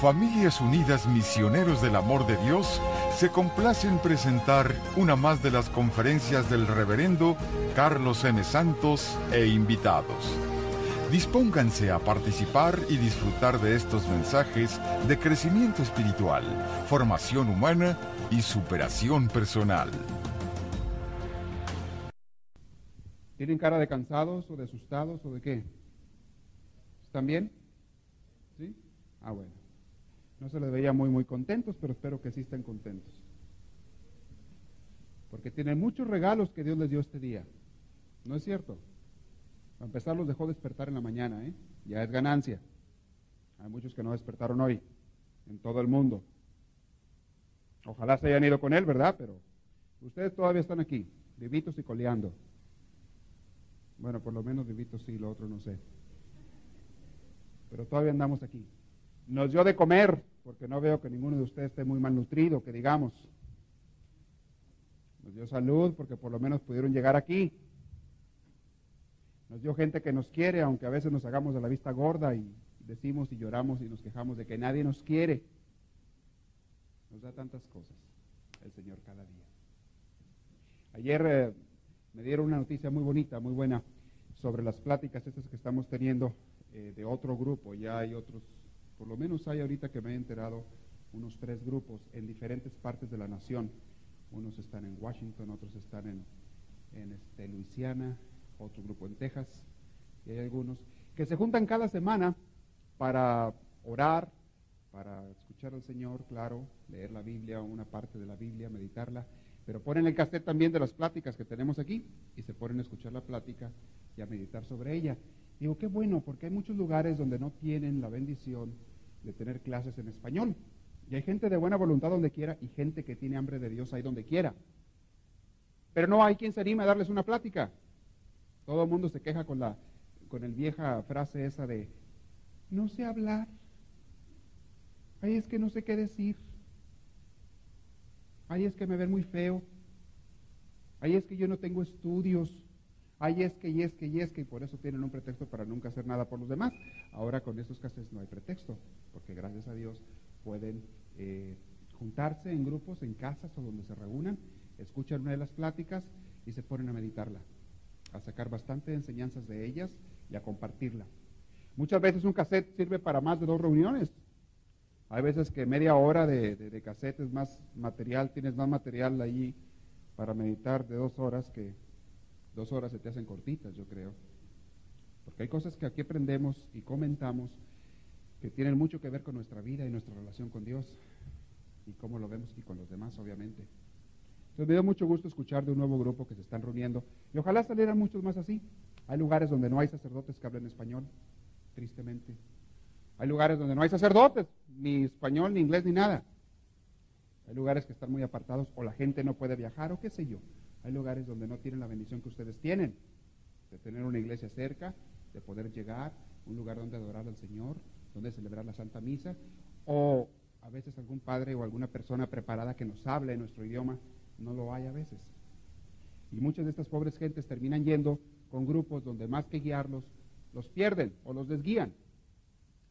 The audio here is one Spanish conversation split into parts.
Familias Unidas Misioneros del Amor de Dios se complace en presentar una más de las conferencias del reverendo Carlos M. Santos e invitados. Dispónganse a participar y disfrutar de estos mensajes de crecimiento espiritual, formación humana y superación personal. ¿Tienen cara de cansados o de asustados o de qué? ¿Están bien? ¿Sí? Ah, bueno. No se les veía muy, muy contentos, pero espero que sí estén contentos. Porque tienen muchos regalos que Dios les dio este día. ¿No es cierto? Para empezar, los dejó despertar en la mañana, ¿eh? Ya es ganancia. Hay muchos que no despertaron hoy, en todo el mundo. Ojalá se hayan ido con él, ¿verdad? Pero ustedes todavía están aquí, vivitos y coleando. Bueno, por lo menos vivitos sí, lo otro no sé. Pero todavía andamos aquí. Nos dio de comer, porque no veo que ninguno de ustedes esté muy malnutrido, que digamos. Nos dio salud, porque por lo menos pudieron llegar aquí. Nos dio gente que nos quiere, aunque a veces nos hagamos de la vista gorda y decimos y lloramos y nos quejamos de que nadie nos quiere. Nos da tantas cosas el Señor cada día. Ayer eh, me dieron una noticia muy bonita, muy buena, sobre las pláticas estas que estamos teniendo eh, de otro grupo. Ya hay otros por lo menos hay ahorita que me he enterado unos tres grupos en diferentes partes de la nación. Unos están en Washington, otros están en, en este, Luisiana, otro grupo en Texas, y hay algunos que se juntan cada semana para orar, para escuchar al Señor, claro, leer la Biblia, una parte de la Biblia, meditarla, pero ponen el cassette también de las pláticas que tenemos aquí y se ponen a escuchar la plática y a meditar sobre ella. Digo, qué bueno, porque hay muchos lugares donde no tienen la bendición de tener clases en español. Y hay gente de buena voluntad donde quiera y gente que tiene hambre de Dios ahí donde quiera. Pero no hay quien se anime a darles una plática. Todo el mundo se queja con la con el vieja frase esa de no sé hablar. Ay, es que no sé qué decir. Ay, es que me ven muy feo. Ay, es que yo no tengo estudios. Ay, es que, y es que, y es que, y por eso tienen un pretexto para nunca hacer nada por los demás. Ahora con estos casos no hay pretexto, porque gracias a Dios pueden eh, juntarse en grupos, en casas o donde se reúnan, escuchan una de las pláticas y se ponen a meditarla, a sacar bastante enseñanzas de ellas y a compartirla. Muchas veces un cassette sirve para más de dos reuniones. Hay veces que media hora de, de cassette es más material, tienes más material ahí para meditar de dos horas que Dos horas se te hacen cortitas, yo creo. Porque hay cosas que aquí aprendemos y comentamos que tienen mucho que ver con nuestra vida y nuestra relación con Dios y cómo lo vemos y con los demás, obviamente. Entonces me dio mucho gusto escuchar de un nuevo grupo que se están reuniendo y ojalá salieran muchos más así. Hay lugares donde no hay sacerdotes que hablen español, tristemente. Hay lugares donde no hay sacerdotes, ni español, ni inglés, ni nada. Hay lugares que están muy apartados o la gente no puede viajar o qué sé yo. Hay lugares donde no tienen la bendición que ustedes tienen, de tener una iglesia cerca, de poder llegar, un lugar donde adorar al Señor, donde celebrar la Santa Misa, o a veces algún padre o alguna persona preparada que nos hable en nuestro idioma, no lo hay a veces. Y muchas de estas pobres gentes terminan yendo con grupos donde más que guiarlos, los pierden o los desguían.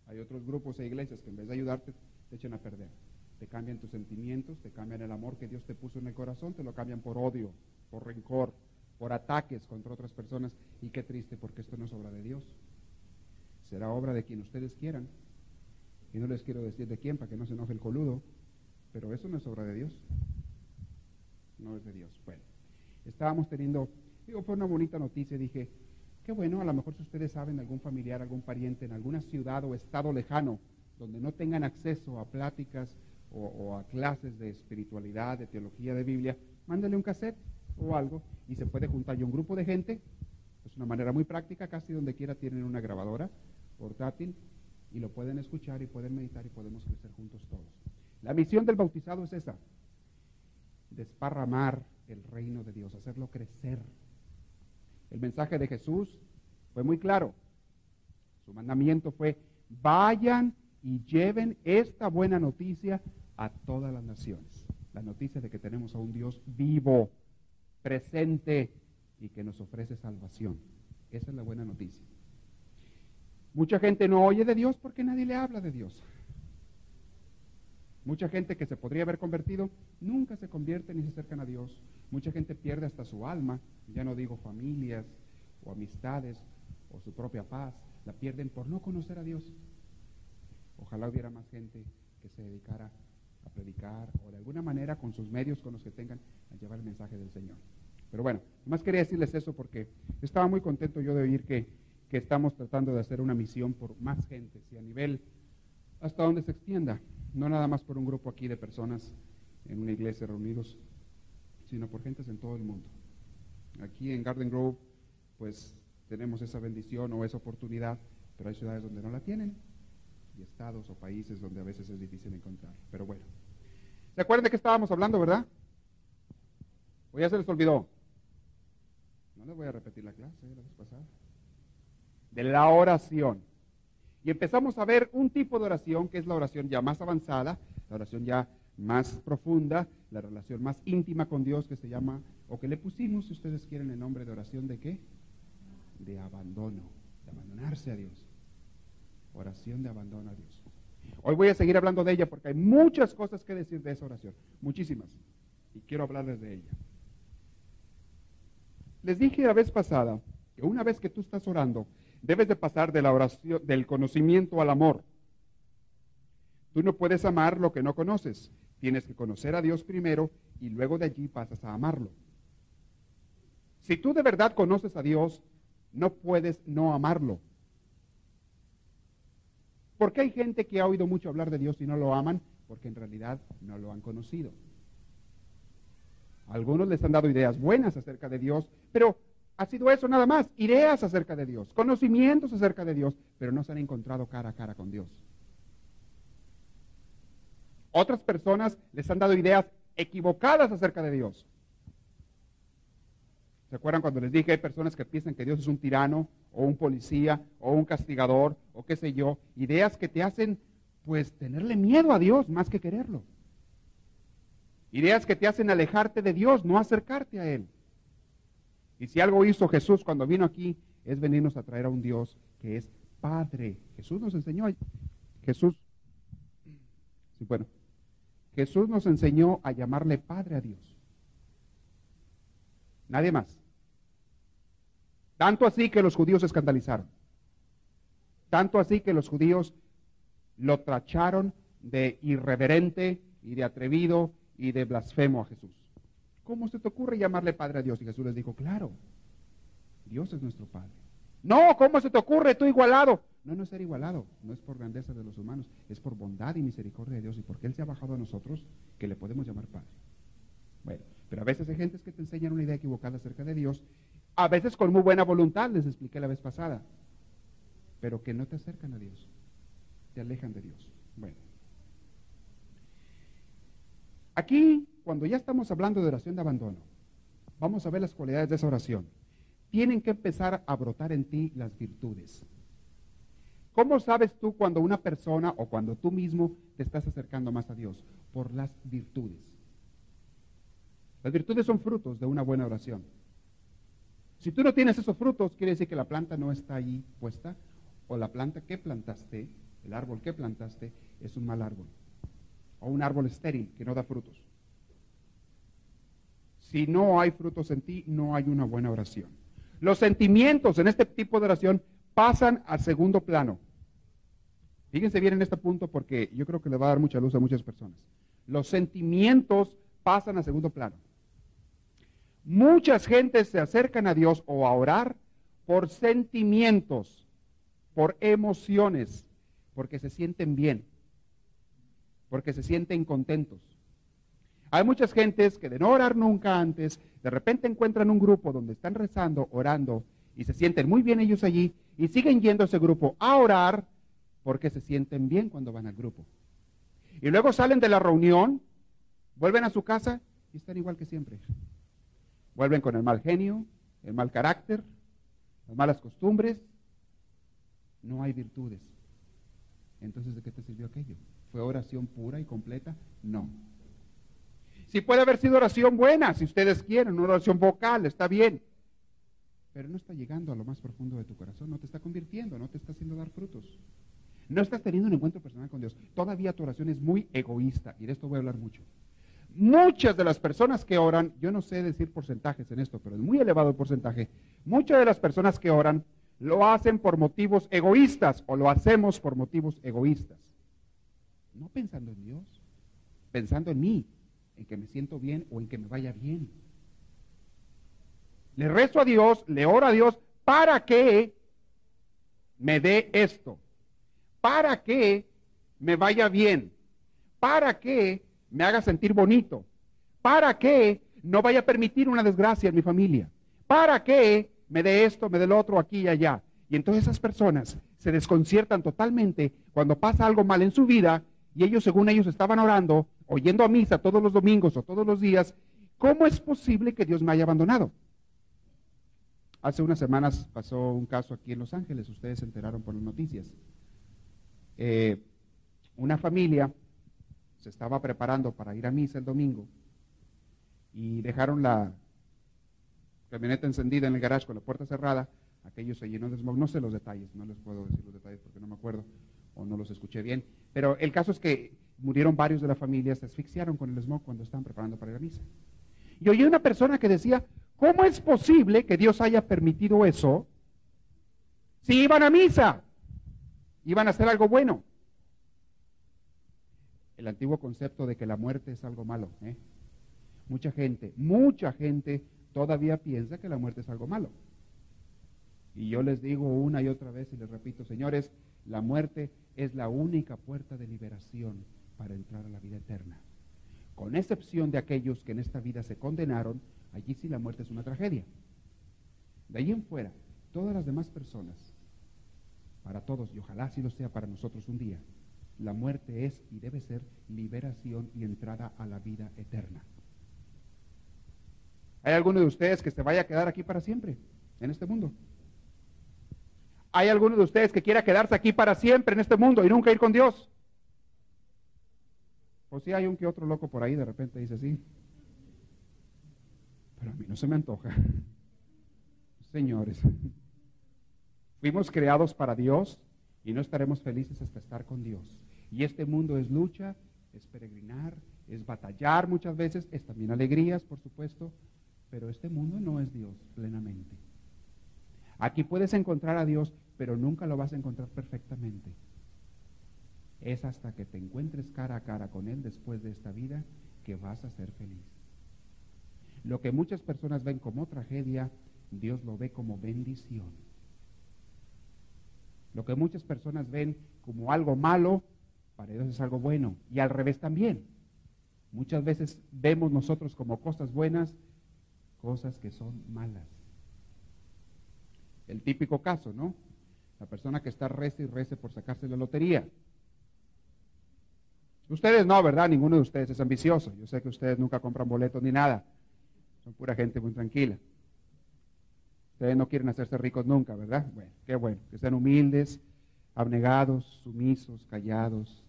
Hay otros grupos e iglesias que en vez de ayudarte, te echan a perder. Te cambian tus sentimientos, te cambian el amor que Dios te puso en el corazón, te lo cambian por odio, por rencor, por ataques contra otras personas. Y qué triste, porque esto no es obra de Dios. Será obra de quien ustedes quieran. Y no les quiero decir de quién para que no se enoje el coludo, pero eso no es obra de Dios. No es de Dios. Bueno, estábamos teniendo, digo, fue una bonita noticia. Dije, qué bueno, a lo mejor si ustedes saben algún familiar, algún pariente en alguna ciudad o estado lejano, donde no tengan acceso a pláticas o, o a clases de espiritualidad, de teología, de Biblia, mándale un cassette o algo y se puede juntar ya un grupo de gente. Es una manera muy práctica, casi donde quiera tienen una grabadora portátil y lo pueden escuchar y pueden meditar y podemos crecer juntos todos. La misión del bautizado es esa, desparramar el reino de Dios, hacerlo crecer. El mensaje de Jesús fue muy claro. Su mandamiento fue, vayan y lleven esta buena noticia a todas las naciones. La noticia de que tenemos a un Dios vivo presente y que nos ofrece salvación. Esa es la buena noticia. Mucha gente no oye de Dios porque nadie le habla de Dios. Mucha gente que se podría haber convertido nunca se convierte ni se acercan a Dios. Mucha gente pierde hasta su alma, ya no digo familias o amistades o su propia paz, la pierden por no conocer a Dios. Ojalá hubiera más gente que se dedicara a predicar o de alguna manera con sus medios, con los que tengan, a llevar el mensaje del Señor. Pero bueno, más quería decirles eso porque estaba muy contento yo de oír que, que estamos tratando de hacer una misión por más gente, y a nivel hasta donde se extienda no nada más por un grupo aquí de personas en una iglesia reunidos, sino por gentes en todo el mundo. Aquí en Garden Grove, pues tenemos esa bendición o esa oportunidad, pero hay ciudades donde no la tienen y estados o países donde a veces es difícil encontrar. Pero bueno, ¿se acuerdan de qué estábamos hablando, verdad? ¿O ya se les olvidó? No les voy a repetir la clase la vez pasada. De la oración. Y empezamos a ver un tipo de oración que es la oración ya más avanzada, la oración ya más profunda, la relación más íntima con Dios que se llama, o que le pusimos, si ustedes quieren, el nombre de oración de qué? De abandono, de abandonarse a Dios. Oración de abandono a Dios. Hoy voy a seguir hablando de ella porque hay muchas cosas que decir de esa oración, muchísimas, y quiero hablarles de ella. Les dije la vez pasada que una vez que tú estás orando, Debes de pasar de la oración, del conocimiento al amor. Tú no puedes amar lo que no conoces. Tienes que conocer a Dios primero y luego de allí pasas a amarlo. Si tú de verdad conoces a Dios, no puedes no amarlo. ¿Por qué hay gente que ha oído mucho hablar de Dios y no lo aman? Porque en realidad no lo han conocido. Algunos les han dado ideas buenas acerca de Dios, pero ha sido eso nada más, ideas acerca de Dios, conocimientos acerca de Dios, pero no se han encontrado cara a cara con Dios. Otras personas les han dado ideas equivocadas acerca de Dios. ¿Se acuerdan cuando les dije hay personas que piensan que Dios es un tirano o un policía o un castigador o qué sé yo? Ideas que te hacen pues tenerle miedo a Dios más que quererlo. Ideas que te hacen alejarte de Dios, no acercarte a Él. Y si algo hizo Jesús cuando vino aquí, es venirnos a traer a un Dios que es Padre. Jesús nos enseñó, Jesús, sí, bueno, Jesús nos enseñó a llamarle Padre a Dios. Nadie más. Tanto así que los judíos se escandalizaron. Tanto así que los judíos lo tracharon de irreverente y de atrevido y de blasfemo a Jesús. ¿Cómo se te ocurre llamarle Padre a Dios? Y Jesús les dijo, claro, Dios es nuestro Padre. No, ¿cómo se te ocurre tú igualado? No, no es ser igualado, no es por grandeza de los humanos, es por bondad y misericordia de Dios y porque Él se ha bajado a nosotros que le podemos llamar Padre. Bueno, pero a veces hay gentes que te enseñan una idea equivocada acerca de Dios, a veces con muy buena voluntad, les expliqué la vez pasada, pero que no te acercan a Dios, te alejan de Dios. Bueno, aquí cuando ya estamos hablando de oración de abandono, vamos a ver las cualidades de esa oración. Tienen que empezar a brotar en ti las virtudes. ¿Cómo sabes tú cuando una persona o cuando tú mismo te estás acercando más a Dios? Por las virtudes. Las virtudes son frutos de una buena oración. Si tú no tienes esos frutos, quiere decir que la planta no está allí puesta, o la planta que plantaste, el árbol que plantaste, es un mal árbol, o un árbol estéril que no da frutos. Si no hay frutos en ti, no hay una buena oración. Los sentimientos en este tipo de oración pasan al segundo plano. Fíjense bien en este punto porque yo creo que le va a dar mucha luz a muchas personas. Los sentimientos pasan al segundo plano. Muchas gentes se acercan a Dios o a orar por sentimientos, por emociones, porque se sienten bien, porque se sienten contentos. Hay muchas gentes que de no orar nunca antes, de repente encuentran un grupo donde están rezando, orando, y se sienten muy bien ellos allí, y siguen yendo a ese grupo a orar porque se sienten bien cuando van al grupo. Y luego salen de la reunión, vuelven a su casa y están igual que siempre. Vuelven con el mal genio, el mal carácter, las malas costumbres. No hay virtudes. Entonces, ¿de qué te sirvió aquello? ¿Fue oración pura y completa? No. Si puede haber sido oración buena, si ustedes quieren, una oración vocal, está bien. Pero no está llegando a lo más profundo de tu corazón, no te está convirtiendo, no te está haciendo dar frutos. No estás teniendo un encuentro personal con Dios. Todavía tu oración es muy egoísta y de esto voy a hablar mucho. Muchas de las personas que oran, yo no sé decir porcentajes en esto, pero es muy elevado el porcentaje, muchas de las personas que oran lo hacen por motivos egoístas o lo hacemos por motivos egoístas. No pensando en Dios, pensando en mí, en que me siento bien o en que me vaya bien. Le rezo a Dios, le oro a Dios para que me dé esto, para que me vaya bien, para que me haga sentir bonito, para que no vaya a permitir una desgracia en mi familia, para que me dé esto, me dé lo otro aquí y allá. Y entonces esas personas se desconciertan totalmente cuando pasa algo mal en su vida y ellos, según ellos, estaban orando, oyendo a misa todos los domingos o todos los días. ¿Cómo es posible que Dios me haya abandonado? Hace unas semanas pasó un caso aquí en Los Ángeles, ustedes se enteraron por las noticias. Eh, una familia se estaba preparando para ir a misa el domingo y dejaron la camioneta encendida en el garage con la puerta cerrada. Aquello se llenó de smog. No sé los detalles, no les puedo decir los detalles porque no me acuerdo o no los escuché bien. Pero el caso es que murieron varios de la familia, se asfixiaron con el smog cuando estaban preparando para ir a misa. Y oí una persona que decía, ¿cómo es posible que Dios haya permitido eso si iban a misa? Iban a hacer algo bueno el antiguo concepto de que la muerte es algo malo. ¿eh? Mucha gente, mucha gente todavía piensa que la muerte es algo malo. Y yo les digo una y otra vez y les repito, señores, la muerte es la única puerta de liberación para entrar a la vida eterna. Con excepción de aquellos que en esta vida se condenaron, allí sí la muerte es una tragedia. De ahí en fuera, todas las demás personas, para todos, y ojalá así lo sea para nosotros un día, la muerte es y debe ser liberación y entrada a la vida eterna. ¿Hay alguno de ustedes que se vaya a quedar aquí para siempre en este mundo? ¿Hay alguno de ustedes que quiera quedarse aquí para siempre en este mundo y nunca ir con Dios? O si hay un que otro loco por ahí de repente dice sí. Pero a mí no se me antoja. Señores, fuimos creados para Dios y no estaremos felices hasta estar con Dios. Y este mundo es lucha, es peregrinar, es batallar muchas veces, es también alegrías, por supuesto, pero este mundo no es Dios plenamente. Aquí puedes encontrar a Dios, pero nunca lo vas a encontrar perfectamente. Es hasta que te encuentres cara a cara con Él después de esta vida que vas a ser feliz. Lo que muchas personas ven como tragedia, Dios lo ve como bendición. Lo que muchas personas ven como algo malo, para Dios es algo bueno. Y al revés también. Muchas veces vemos nosotros como cosas buenas cosas que son malas. El típico caso, ¿no? La persona que está rece y rece por sacarse la lotería. Ustedes no, ¿verdad? Ninguno de ustedes es ambicioso. Yo sé que ustedes nunca compran boletos ni nada. Son pura gente muy tranquila. Ustedes no quieren hacerse ricos nunca, ¿verdad? Bueno, qué bueno. Que sean humildes, abnegados, sumisos, callados,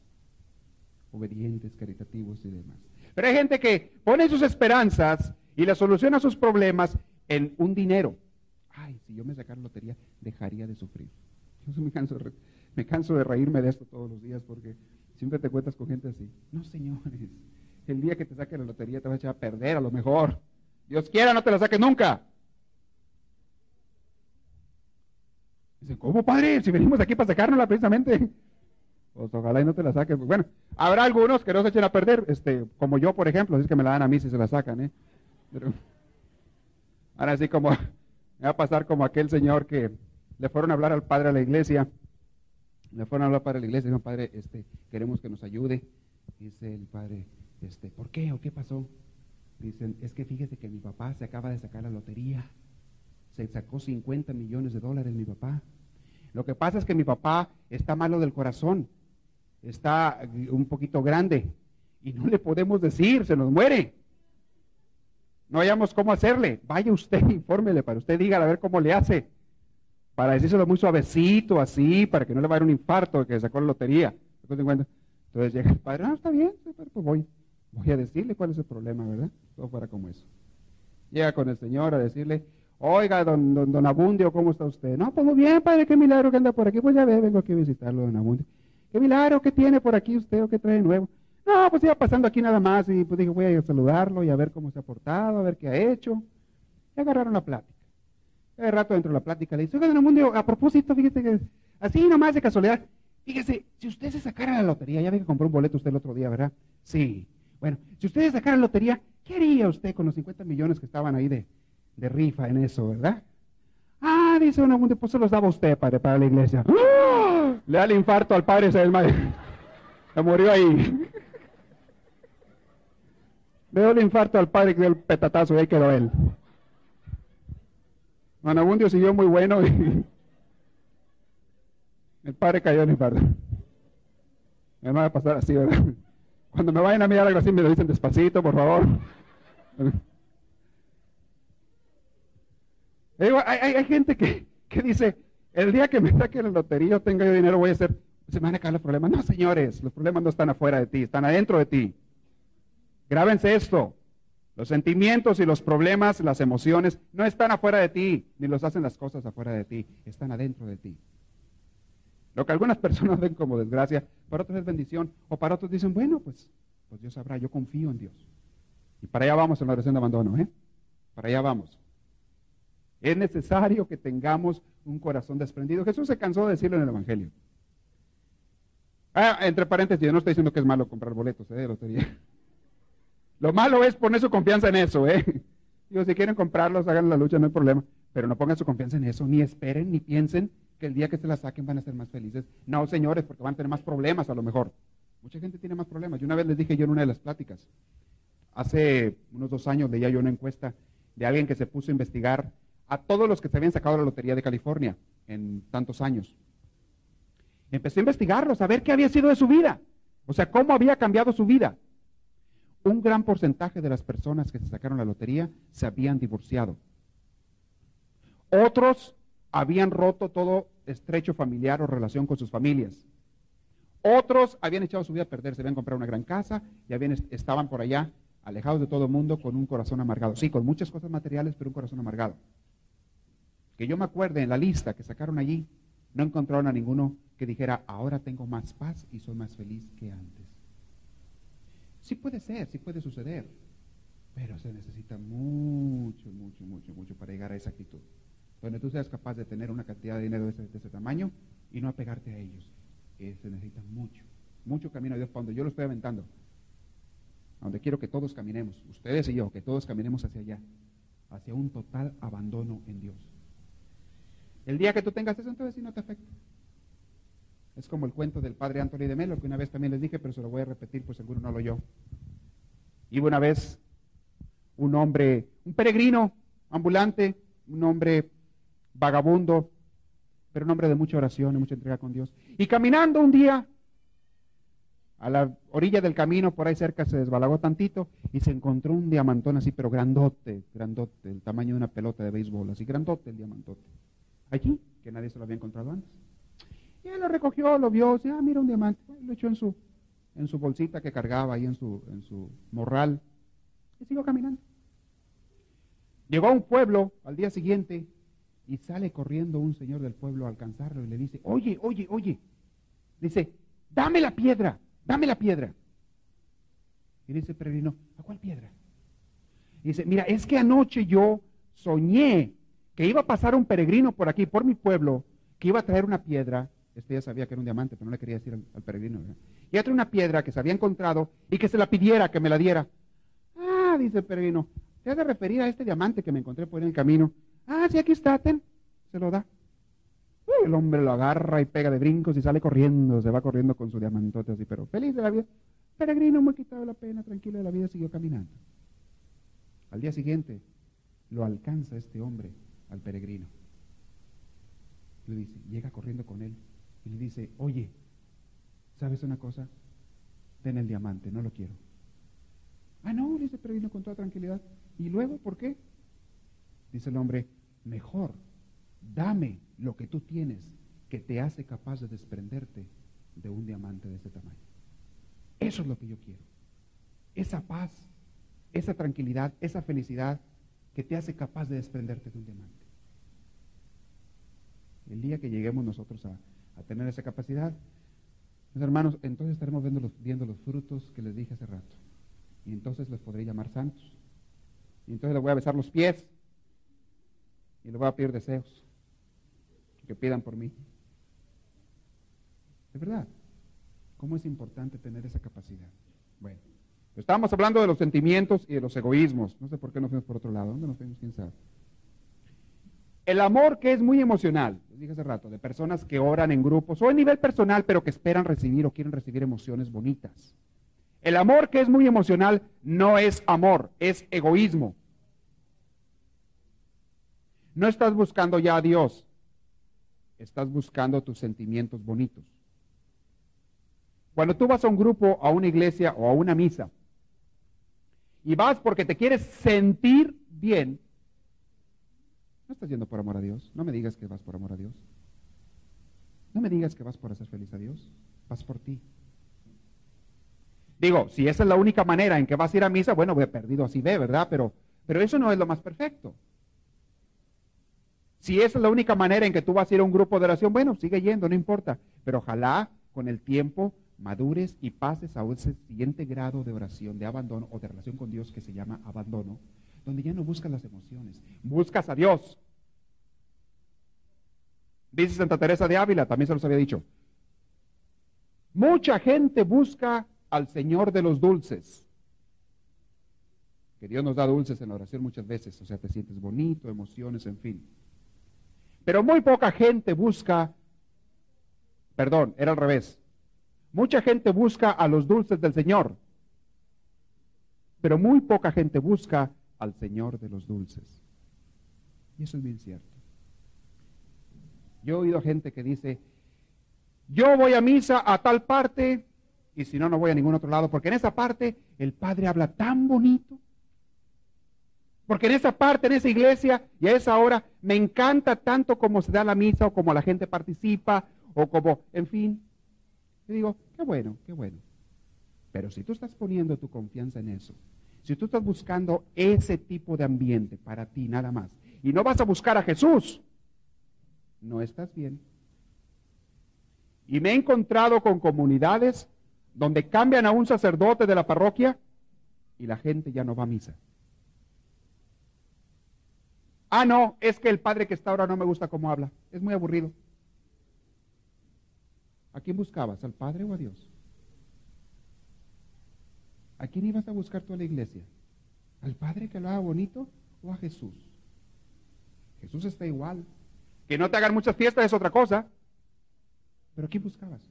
obedientes, caritativos y demás. Pero hay gente que pone sus esperanzas y la solución a sus problemas en un dinero. Ay, si yo me sacara lotería, dejaría de sufrir. Yo me canso, me canso de reírme de esto todos los días porque siempre te cuentas con gente así. No, señores, el día que te saque la lotería te vas a echar a perder a lo mejor. Dios quiera, no te la saques nunca. Dicen, ¿cómo padre? Si venimos aquí para sacárnosla precisamente. Pues ojalá y no te la saques. Bueno, habrá algunos que no se echen a perder, este, como yo, por ejemplo, así es que me la dan a mí si se la sacan, ¿eh? ahora sí como, me va a pasar como aquel señor que le fueron a hablar al padre a la iglesia, le fueron a hablar al la iglesia, dijo, padre, este, queremos que nos ayude. Dice el padre, este, ¿por qué o qué pasó? Dicen, es que fíjese que mi papá se acaba de sacar la lotería. Se sacó 50 millones de dólares mi papá. Lo que pasa es que mi papá está malo del corazón, está un poquito grande y no le podemos decir, se nos muere. No hayamos cómo hacerle. Vaya usted, infórmele para usted diga a ver cómo le hace. Para decírselo muy suavecito, así, para que no le vaya un infarto que sacó la lotería. Entonces llega el padre, ah, está bien, pues voy, voy a decirle cuál es el problema, ¿verdad? Todo fuera como eso. Llega con el Señor a decirle, Oiga, don, don, Abundio, ¿cómo está usted? No, pues muy bien, padre, qué milagro que anda por aquí. Pues ya ve, vengo aquí a visitarlo, don Abundio. ¿Qué milagro que tiene por aquí usted o qué trae nuevo? No, pues iba pasando aquí nada más y pues dije, voy a ir a saludarlo y a ver cómo se ha portado, a ver qué ha hecho. Y agarraron la plática. De rato dentro de la plática le dice, oiga, don Mundo, a propósito, fíjate que así nomás de casualidad, fíjese, si usted se sacara la lotería, ya ve que compró un boleto usted el otro día, ¿verdad? Sí. Bueno, si usted se sacara la lotería, ¿qué haría usted con los 50 millones que estaban ahí de, de rifa en eso, verdad? Ah, dice don Mundo, pues se los daba usted, padre, para la iglesia. ¡Ah! Le da el infarto al padre, se. Se murió ahí. Le dio el infarto al padre que dio el petatazo y ahí quedó él. Manabundio siguió muy bueno y el padre cayó en infarto. Me va a pasar así, ¿verdad? Cuando me vayan a mirar algo así me lo dicen despacito, por favor. Hay, hay, gente que, que, dice, el día que me saque la lotería o tenga yo dinero voy a hacer, se me van a caer los problemas. No, señores, los problemas no están afuera de ti, están adentro de ti. Grábense esto. Los sentimientos y los problemas, las emociones, no están afuera de ti, ni los hacen las cosas afuera de ti, están adentro de ti. Lo que algunas personas ven como desgracia, para otros es bendición, o para otros dicen, bueno, pues, pues Dios sabrá, yo confío en Dios. Y para allá vamos en la oración de abandono, ¿eh? Para allá vamos. Es necesario que tengamos un corazón desprendido. Jesús se cansó de decirlo en el Evangelio. Ah, entre paréntesis, yo no estoy diciendo que es malo comprar boletos ¿eh? de lotería. Lo malo es poner su confianza en eso, ¿eh? Digo, si quieren comprarlos, hagan la lucha, no hay problema. Pero no pongan su confianza en eso, ni esperen, ni piensen que el día que se la saquen van a ser más felices. No, señores, porque van a tener más problemas a lo mejor. Mucha gente tiene más problemas. Yo una vez les dije yo en una de las pláticas, hace unos dos años leía yo una encuesta de alguien que se puso a investigar a todos los que se habían sacado la lotería de California en tantos años. Empecé a investigarlos, a ver qué había sido de su vida. O sea, cómo había cambiado su vida un gran porcentaje de las personas que se sacaron la lotería se habían divorciado. Otros habían roto todo estrecho familiar o relación con sus familias. Otros habían echado su vida a perder, se habían comprado una gran casa y habían, estaban por allá alejados de todo el mundo con un corazón amargado. Sí, con muchas cosas materiales, pero un corazón amargado. Que yo me acuerde en la lista que sacaron allí, no encontraron a ninguno que dijera, ahora tengo más paz y soy más feliz que antes. Sí puede ser, sí puede suceder, pero se necesita mucho, mucho, mucho, mucho para llegar a esa actitud. Donde tú seas capaz de tener una cantidad de dinero de ese, tamaño y no apegarte a ellos. Eh, se necesita mucho, mucho camino a Dios. Cuando yo lo estoy aventando, donde quiero que todos caminemos, ustedes y yo, que todos caminemos hacia allá, hacia un total abandono en Dios. El día que tú tengas eso, entonces sí no te afecta. Es como el cuento del padre Anthony de Melo, que una vez también les dije, pero se lo voy a repetir, pues seguro no lo oyó. Iba una vez un hombre, un peregrino ambulante, un hombre vagabundo, pero un hombre de mucha oración y mucha entrega con Dios. Y caminando un día, a la orilla del camino, por ahí cerca, se desbalagó tantito y se encontró un diamantón así, pero grandote, grandote, el tamaño de una pelota de béisbol, así grandote el diamantote. Allí, que nadie se lo había encontrado antes. Y él lo recogió, lo vio, dice, ah, mira un diamante. Lo echó en su, en su bolsita que cargaba ahí en su, en su morral. Y siguió caminando. Llegó a un pueblo al día siguiente y sale corriendo un señor del pueblo a alcanzarlo y le dice, oye, oye, oye. Dice, dame la piedra, dame la piedra. Y dice el peregrino, ¿a cuál piedra? Y dice, mira, es que anoche yo soñé que iba a pasar un peregrino por aquí, por mi pueblo, que iba a traer una piedra este ya sabía que era un diamante, pero no le quería decir al, peregrino. Y otra una piedra que se había encontrado y que se la pidiera, que me la diera. Ah, dice el peregrino, ¿te has de referir a este diamante que me encontré por en el camino? Ah, sí, aquí está, ten. Se lo da. El hombre lo agarra y pega de brincos y sale corriendo, se va corriendo con su diamantote así, pero feliz de la vida. Peregrino muy quitado la pena, tranquilo de la vida, siguió caminando. Al día siguiente lo alcanza este hombre al peregrino. Le dice, llega corriendo con él y le dice, oye, ¿sabes una cosa? Ten el diamante, no lo quiero. Ah, no, dice vino con toda tranquilidad. ¿Y luego por qué? Dice el hombre, mejor, dame lo que tú tienes que te hace capaz de desprenderte de un diamante de ese tamaño. Eso es lo que yo quiero. Esa paz, esa tranquilidad, esa felicidad que te hace capaz de desprenderte de un diamante. El día que lleguemos nosotros a, a tener esa capacidad, Mis hermanos, entonces estaremos viendo los, viendo los frutos que les dije hace rato. Y entonces les podré llamar santos. Y entonces les voy a besar los pies. Y les voy a pedir deseos. Que pidan por mí. Es verdad. ¿Cómo es importante tener esa capacidad? Bueno, estamos hablando de los sentimientos y de los egoísmos. No sé por qué nos fuimos por otro lado. ¿Dónde nos fuimos? ¿Quién sabe? El amor que es muy emocional, les dije hace rato, de personas que oran en grupos o a nivel personal, pero que esperan recibir o quieren recibir emociones bonitas. El amor que es muy emocional no es amor, es egoísmo. No estás buscando ya a Dios, estás buscando tus sentimientos bonitos. Cuando tú vas a un grupo, a una iglesia o a una misa, y vas porque te quieres sentir bien, no estás yendo por amor a Dios. No me digas que vas por amor a Dios. No me digas que vas por hacer feliz a Dios. Vas por ti. Digo, si esa es la única manera en que vas a ir a misa, bueno, voy perdido así ve, ¿verdad? Pero, pero eso no es lo más perfecto. Si esa es la única manera en que tú vas a ir a un grupo de oración, bueno, sigue yendo, no importa. Pero ojalá con el tiempo madures y pases a ese siguiente grado de oración, de abandono o de relación con Dios que se llama abandono, donde ya no buscas las emociones, buscas a Dios. Dice Santa Teresa de Ávila, también se los había dicho. Mucha gente busca al Señor de los dulces. Que Dios nos da dulces en la oración muchas veces, o sea, te sientes bonito, emociones, en fin. Pero muy poca gente busca, perdón, era al revés. Mucha gente busca a los dulces del Señor, pero muy poca gente busca al Señor de los dulces. Y eso es bien cierto. Yo he oído gente que dice, yo voy a misa a tal parte y si no, no voy a ningún otro lado, porque en esa parte el Padre habla tan bonito. Porque en esa parte, en esa iglesia y a esa hora me encanta tanto como se da la misa o como la gente participa o como, en fin. Yo digo, qué bueno, qué bueno. Pero si tú estás poniendo tu confianza en eso, si tú estás buscando ese tipo de ambiente para ti nada más y no vas a buscar a Jesús, no estás bien. Y me he encontrado con comunidades donde cambian a un sacerdote de la parroquia y la gente ya no va a misa. Ah, no, es que el padre que está ahora no me gusta cómo habla. Es muy aburrido. ¿A quién buscabas? ¿Al padre o a Dios? ¿A quién ibas a buscar tú a la iglesia? ¿Al Padre que lo haga bonito o a Jesús? Jesús está igual. Que no te hagan muchas fiestas es otra cosa. Pero ¿a quién buscabas?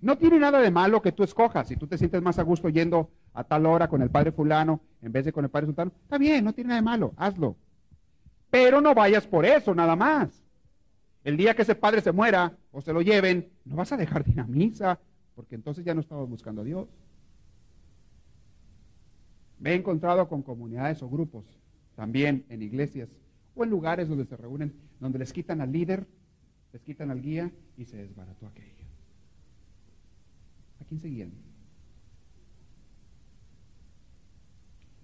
No tiene nada de malo que tú escojas. Si tú te sientes más a gusto yendo a tal hora con el Padre fulano en vez de con el Padre sultano, está bien, no tiene nada de malo, hazlo. Pero no vayas por eso, nada más. El día que ese padre se muera o se lo lleven, no vas a dejar de ir a misa, porque entonces ya no estabas buscando a Dios. Me he encontrado con comunidades o grupos, también en iglesias o en lugares donde se reúnen, donde les quitan al líder, les quitan al guía y se desbarató aquello. ¿A quién seguían?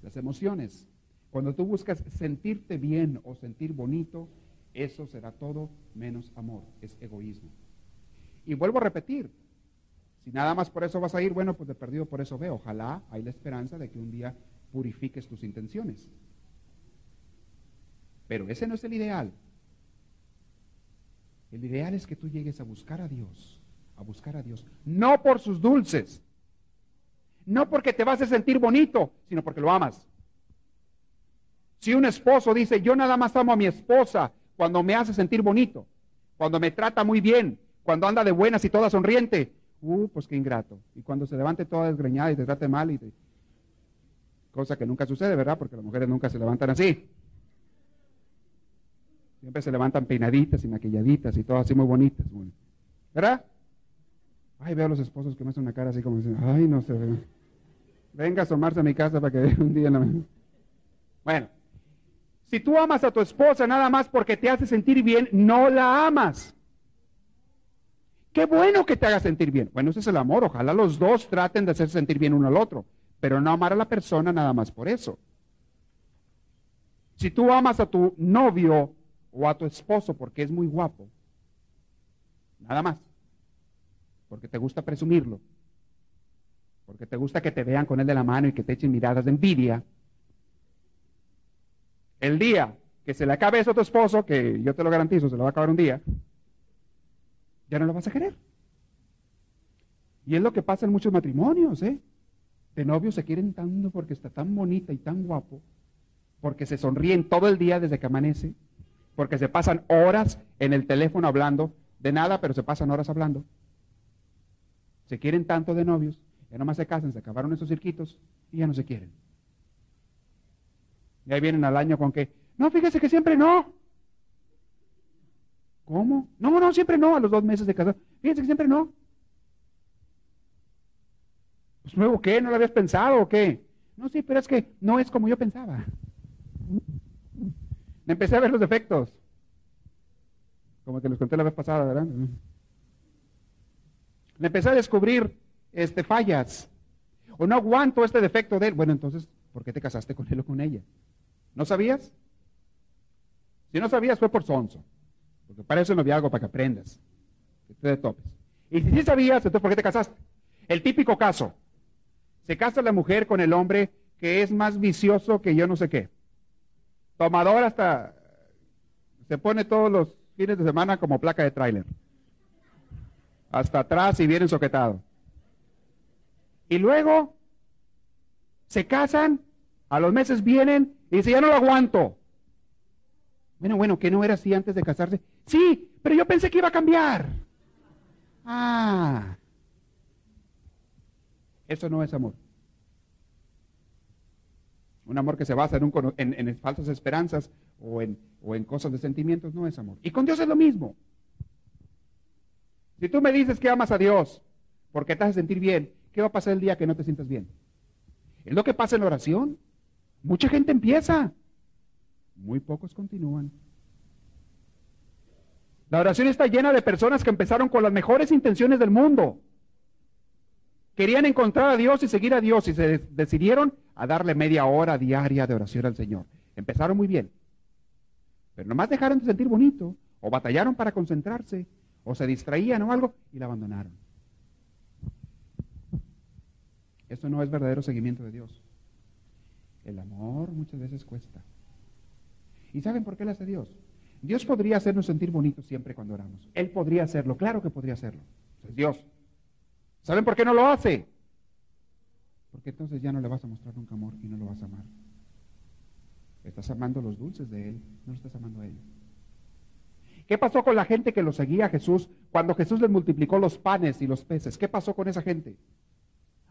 Las emociones. Cuando tú buscas sentirte bien o sentir bonito, eso será todo menos amor, es egoísmo. Y vuelvo a repetir, si nada más por eso vas a ir, bueno, pues de perdido por eso ve. Ojalá hay la esperanza de que un día purifiques tus intenciones. Pero ese no es el ideal. El ideal es que tú llegues a buscar a Dios, a buscar a Dios, no por sus dulces, no porque te vas a sentir bonito, sino porque lo amas. Si un esposo dice, yo nada más amo a mi esposa cuando me hace sentir bonito, cuando me trata muy bien, cuando anda de buenas y toda sonriente, Uh, pues qué ingrato. Y cuando se levante toda desgreñada y te trate mal, y cosa que nunca sucede, ¿verdad? Porque las mujeres nunca se levantan así. Siempre se levantan peinaditas y maquilladitas y todas así muy bonitas. ¿Verdad? Ay, veo a los esposos que me hacen una cara así como dicen, ay, no sé. Venga a asomarse a mi casa para que un día en la Bueno, si tú amas a tu esposa nada más porque te hace sentir bien, no la amas. Qué bueno que te haga sentir bien. Bueno, ese es el amor. Ojalá los dos traten de hacer sentir bien uno al otro, pero no amar a la persona nada más por eso. Si tú amas a tu novio o a tu esposo porque es muy guapo, nada más. porque te gusta presumirlo, porque te gusta que te vean con él de la mano y que te echen miradas de envidia, el día que se le acabe eso a tu esposo, que yo te lo garantizo, se lo va a acabar un día, ya no lo vas a querer. Y es lo que pasa en muchos matrimonios, ¿eh? De novios se quieren tanto porque está tan bonita y tan guapo, porque se sonríen todo el día desde que amanece, porque se pasan horas en el teléfono hablando, de nada, pero se pasan horas hablando. Se quieren tanto de novios, ya nomás se casan, se acabaron esos cirquitos y ya no se quieren. Y ahí vienen al año con que, no, fíjese que siempre no. ¿Cómo? No, no, siempre no, a los dos meses de casar. Fíjese que siempre no. Pues nuevo qué, ¿no lo habías pensado o qué? No, sí, pero es que no es como yo pensaba. Me empecé a ver los defectos. Como que les conté la vez pasada, ¿verdad? Le empecé a descubrir este, fallas. O no aguanto este defecto de él. Bueno, entonces, ¿por qué te casaste con él o con ella? ¿No sabías? Si no sabías fue por sonso. Porque para eso no algo para que aprendas. Que te topes. Y si sí sabías, entonces ¿por qué te casaste? El típico caso. Se casa la mujer con el hombre que es más vicioso que yo no sé qué. Tomador hasta se pone todos los fines de semana como placa de tráiler. Hasta atrás y viene soquetado. Y luego se casan, a los meses vienen y dicen, ya no lo aguanto. Bueno, bueno, que no era así antes de casarse. Sí, pero yo pensé que iba a cambiar. Ah, eso no es amor. Un amor que se basa en, falsas esperanzas o en, cosas de sentimientos no es amor. Y con Dios es lo mismo. Si tú me dices que amas a Dios porque te hace sentir bien, ¿qué va a pasar el día que no te sientas bien? Es lo que pasa en la oración. Mucha gente empieza, muy pocos continúan. La oración está llena de personas que empezaron con las mejores intenciones del mundo. Querían encontrar a Dios y seguir a Dios y se decidieron a darle media hora diaria de oración al Señor. Empezaron muy bien. Pero nomás dejaron de sentir bonito, o batallaron para concentrarse, o se distraían o algo y la abandonaron. Esto no es verdadero seguimiento de Dios. El amor muchas veces cuesta. ¿Y saben por qué lo hace Dios? Dios podría hacernos sentir bonitos siempre cuando oramos. Él podría hacerlo, claro que podría hacerlo. Es Dios. ¿Saben por qué no lo hace? Porque entonces ya no le vas a mostrar nunca amor y no lo vas a amar. Estás amando los dulces de Él, no lo estás amando a Él. ¿Qué pasó con la gente que lo seguía a Jesús cuando Jesús les multiplicó los panes y los peces? ¿Qué pasó con esa gente?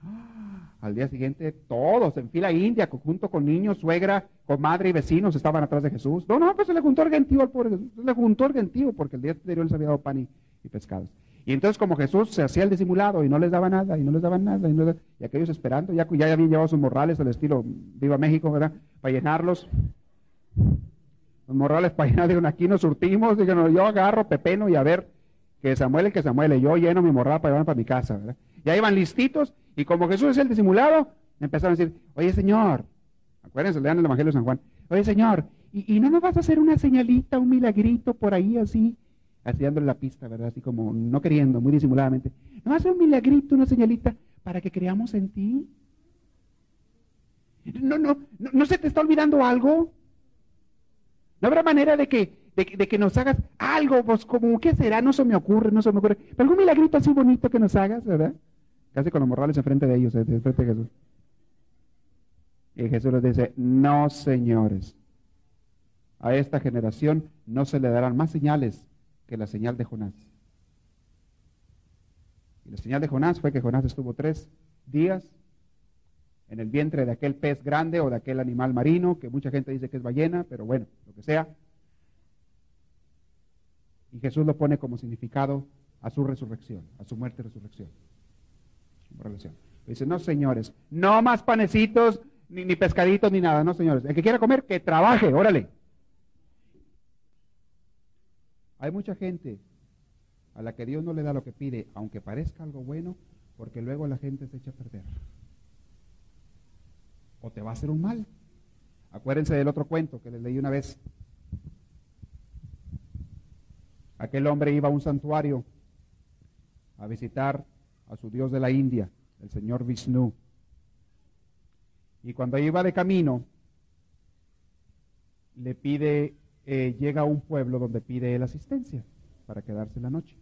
Ah, al día siguiente, todos en fila india, junto con niños, suegra, comadre y vecinos, estaban atrás de Jesús. No, no, pues se le juntó el gentío al pobre Jesús. Se le juntó el gentío porque el día anterior les había dado pan y pescados. Y entonces como Jesús se hacía el disimulado y no les daba nada, y no les daban nada, y, aquellos esperando, ya, ya habían llevado sus morrales al estilo Viva México, ¿verdad? Para llenarlos. Los morrales para llenar, dijeron, aquí nos surtimos, dijeron, yo agarro pepeno y a ver, que Samuel el que Samuel, yo lleno mi morral para llevar para mi casa, ¿verdad? Ya iban listitos, y como Jesús es el disimulado, empezaron a decir, oye Señor, acuérdense, lean el Evangelio de San Juan, oye Señor, ¿y, ¿y no nos vas a hacer una señalita, un milagrito por ahí así? así dándole la pista, ¿verdad? Así como no queriendo, muy disimuladamente. ¿No hace un milagrito, una señalita para que creamos en ti? No, no, no, se te está olvidando algo. No habrá manera de que, de, que nos hagas algo, pues como, ¿qué será? No se me ocurre, no se me ocurre. Pero algún milagrito así bonito que nos hagas, ¿verdad? Casi con los morrales enfrente de ellos, enfrente de Jesús. Y Jesús les dice, no señores, a esta generación no se le darán más señales que la señal de Jonás. Y la señal de Jonás fue que Jonás estuvo tres días en el vientre de aquel pez grande o de aquel animal marino, que mucha gente dice que es ballena, pero bueno, lo que sea. Y Jesús lo pone como significado a su resurrección, a su muerte y resurrección. Dice, no señores, no más panecitos, ni, ni pescaditos, ni nada, no señores. El que quiera comer, que trabaje, órale. Hay mucha gente a la que Dios no le da lo que pide, aunque parezca algo bueno, porque luego la gente se echa a perder. O te va a hacer un mal. Acuérdense del otro cuento que les leí una vez. Aquel hombre iba a un santuario a visitar a su dios de la India, el señor Vishnu. Y cuando iba de camino, le pide, eh, llega a un pueblo donde pide él asistencia para quedarse la noche.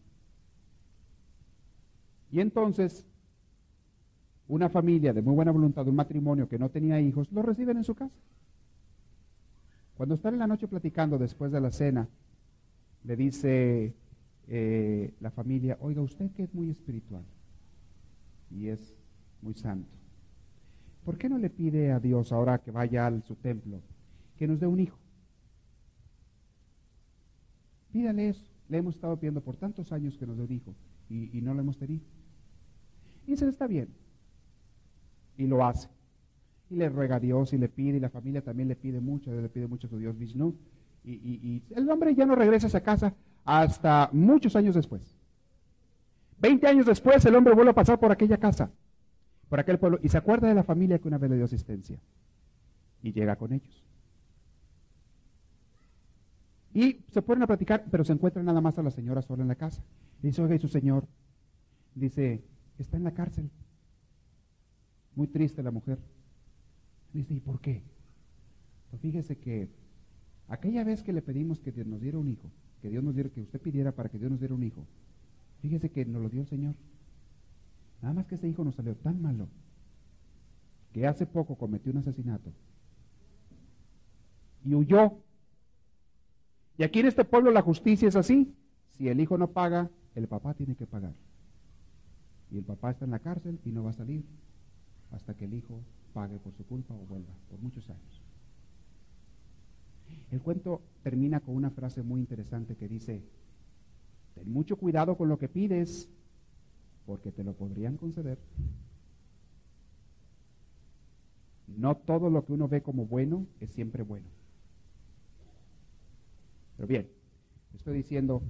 Y entonces, una familia de muy buena voluntad, un matrimonio que no tenía hijos, lo reciben en su casa. Cuando están en la noche platicando después de la cena, le dice eh, la familia, oiga, usted que es muy espiritual y es muy santo, ¿por qué no le pide a Dios ahora que vaya a su templo que nos dé un hijo? Pídale eso. Le hemos estado pidiendo por tantos años que nos dé un hijo y, y no lo hemos tenido. Y eso está bien. Y lo hace. Y le ruega a Dios y le pide, y la familia también le pide mucho, le pide mucho a su Dios Vishnu. Y, y, el hombre ya no regresa a esa casa hasta muchos años después. Veinte años después el hombre vuelve a pasar por aquella casa, por aquel pueblo, y se acuerda de la familia que una vez le dio asistencia. Y llega con ellos. Y se ponen a platicar, pero se encuentran nada más a la señora sola en la casa. Y dice, oiga, y su señor, dice, está en la cárcel. Muy triste la mujer. Dice, ¿y por qué? Pues fíjese que aquella vez que le pedimos que Dios nos diera un hijo, que Dios nos diera, que usted pidiera para que Dios nos diera un hijo, fíjese que nos lo dio el Señor. Nada más que ese hijo nos salió tan malo que hace poco cometió un asesinato y huyó. Y aquí en este pueblo la justicia es así. Si el hijo no paga, el papá tiene que pagar. Y el papá está en la cárcel y no va a salir hasta que el hijo pague por su culpa o vuelva, por muchos años. El cuento termina con una frase muy interesante que dice, mucho cuidado con lo que pides, porque te lo podrían conceder. No todo lo que uno ve como bueno es siempre bueno. Pero bien, estoy diciendo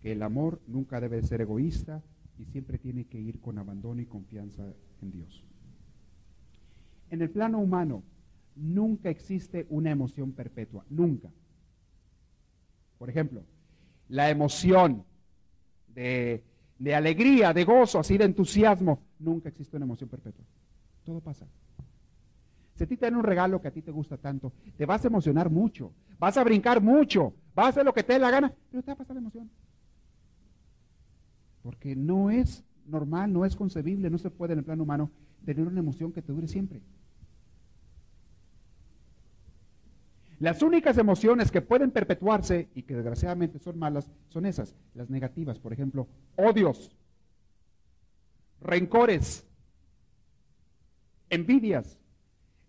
que el amor nunca debe ser egoísta, y siempre tiene que ir con abandono y confianza en Dios. En el plano humano, nunca existe una emoción perpetua, nunca. Por ejemplo, la emoción de, alegría, de gozo, así de entusiasmo, nunca existe una emoción perpetua. Todo pasa. Si a ti te dan un regalo que a ti te gusta tanto, te vas a emocionar mucho, vas a brincar mucho, vas a hacer lo que te dé la gana, pero te va a pasar la emoción. Porque no es normal, no es concebible, no se puede en el plano humano tener una emoción que te dure siempre. Las únicas emociones que pueden perpetuarse y que desgraciadamente son malas son esas, las negativas, por ejemplo, odios, rencores, envidias.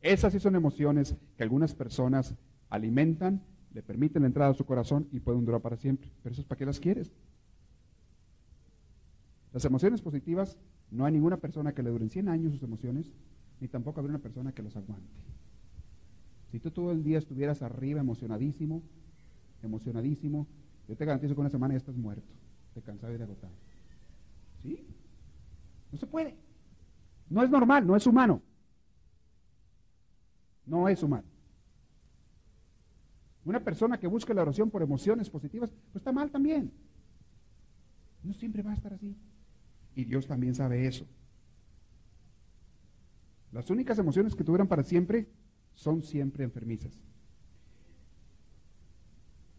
Esas sí son emociones que algunas personas alimentan, le permiten la entrada a su corazón y pueden durar para siempre. Pero eso es para qué las quieres. Las emociones positivas, no hay ninguna persona que le duren 100 años sus emociones, ni tampoco habrá una persona que los aguante. Si tú todo el día estuvieras arriba emocionadísimo, emocionadísimo, yo te garantizo que una semana ya estás muerto, de cansado y de agotado. ¿Sí? No se puede. No es normal, no es humano. No es humano. Una persona que busque la oración por emociones positivas, pues está mal también. No siempre va a estar así. Y Dios también sabe eso. Las únicas emociones que tuvieran para siempre son siempre enfermizas.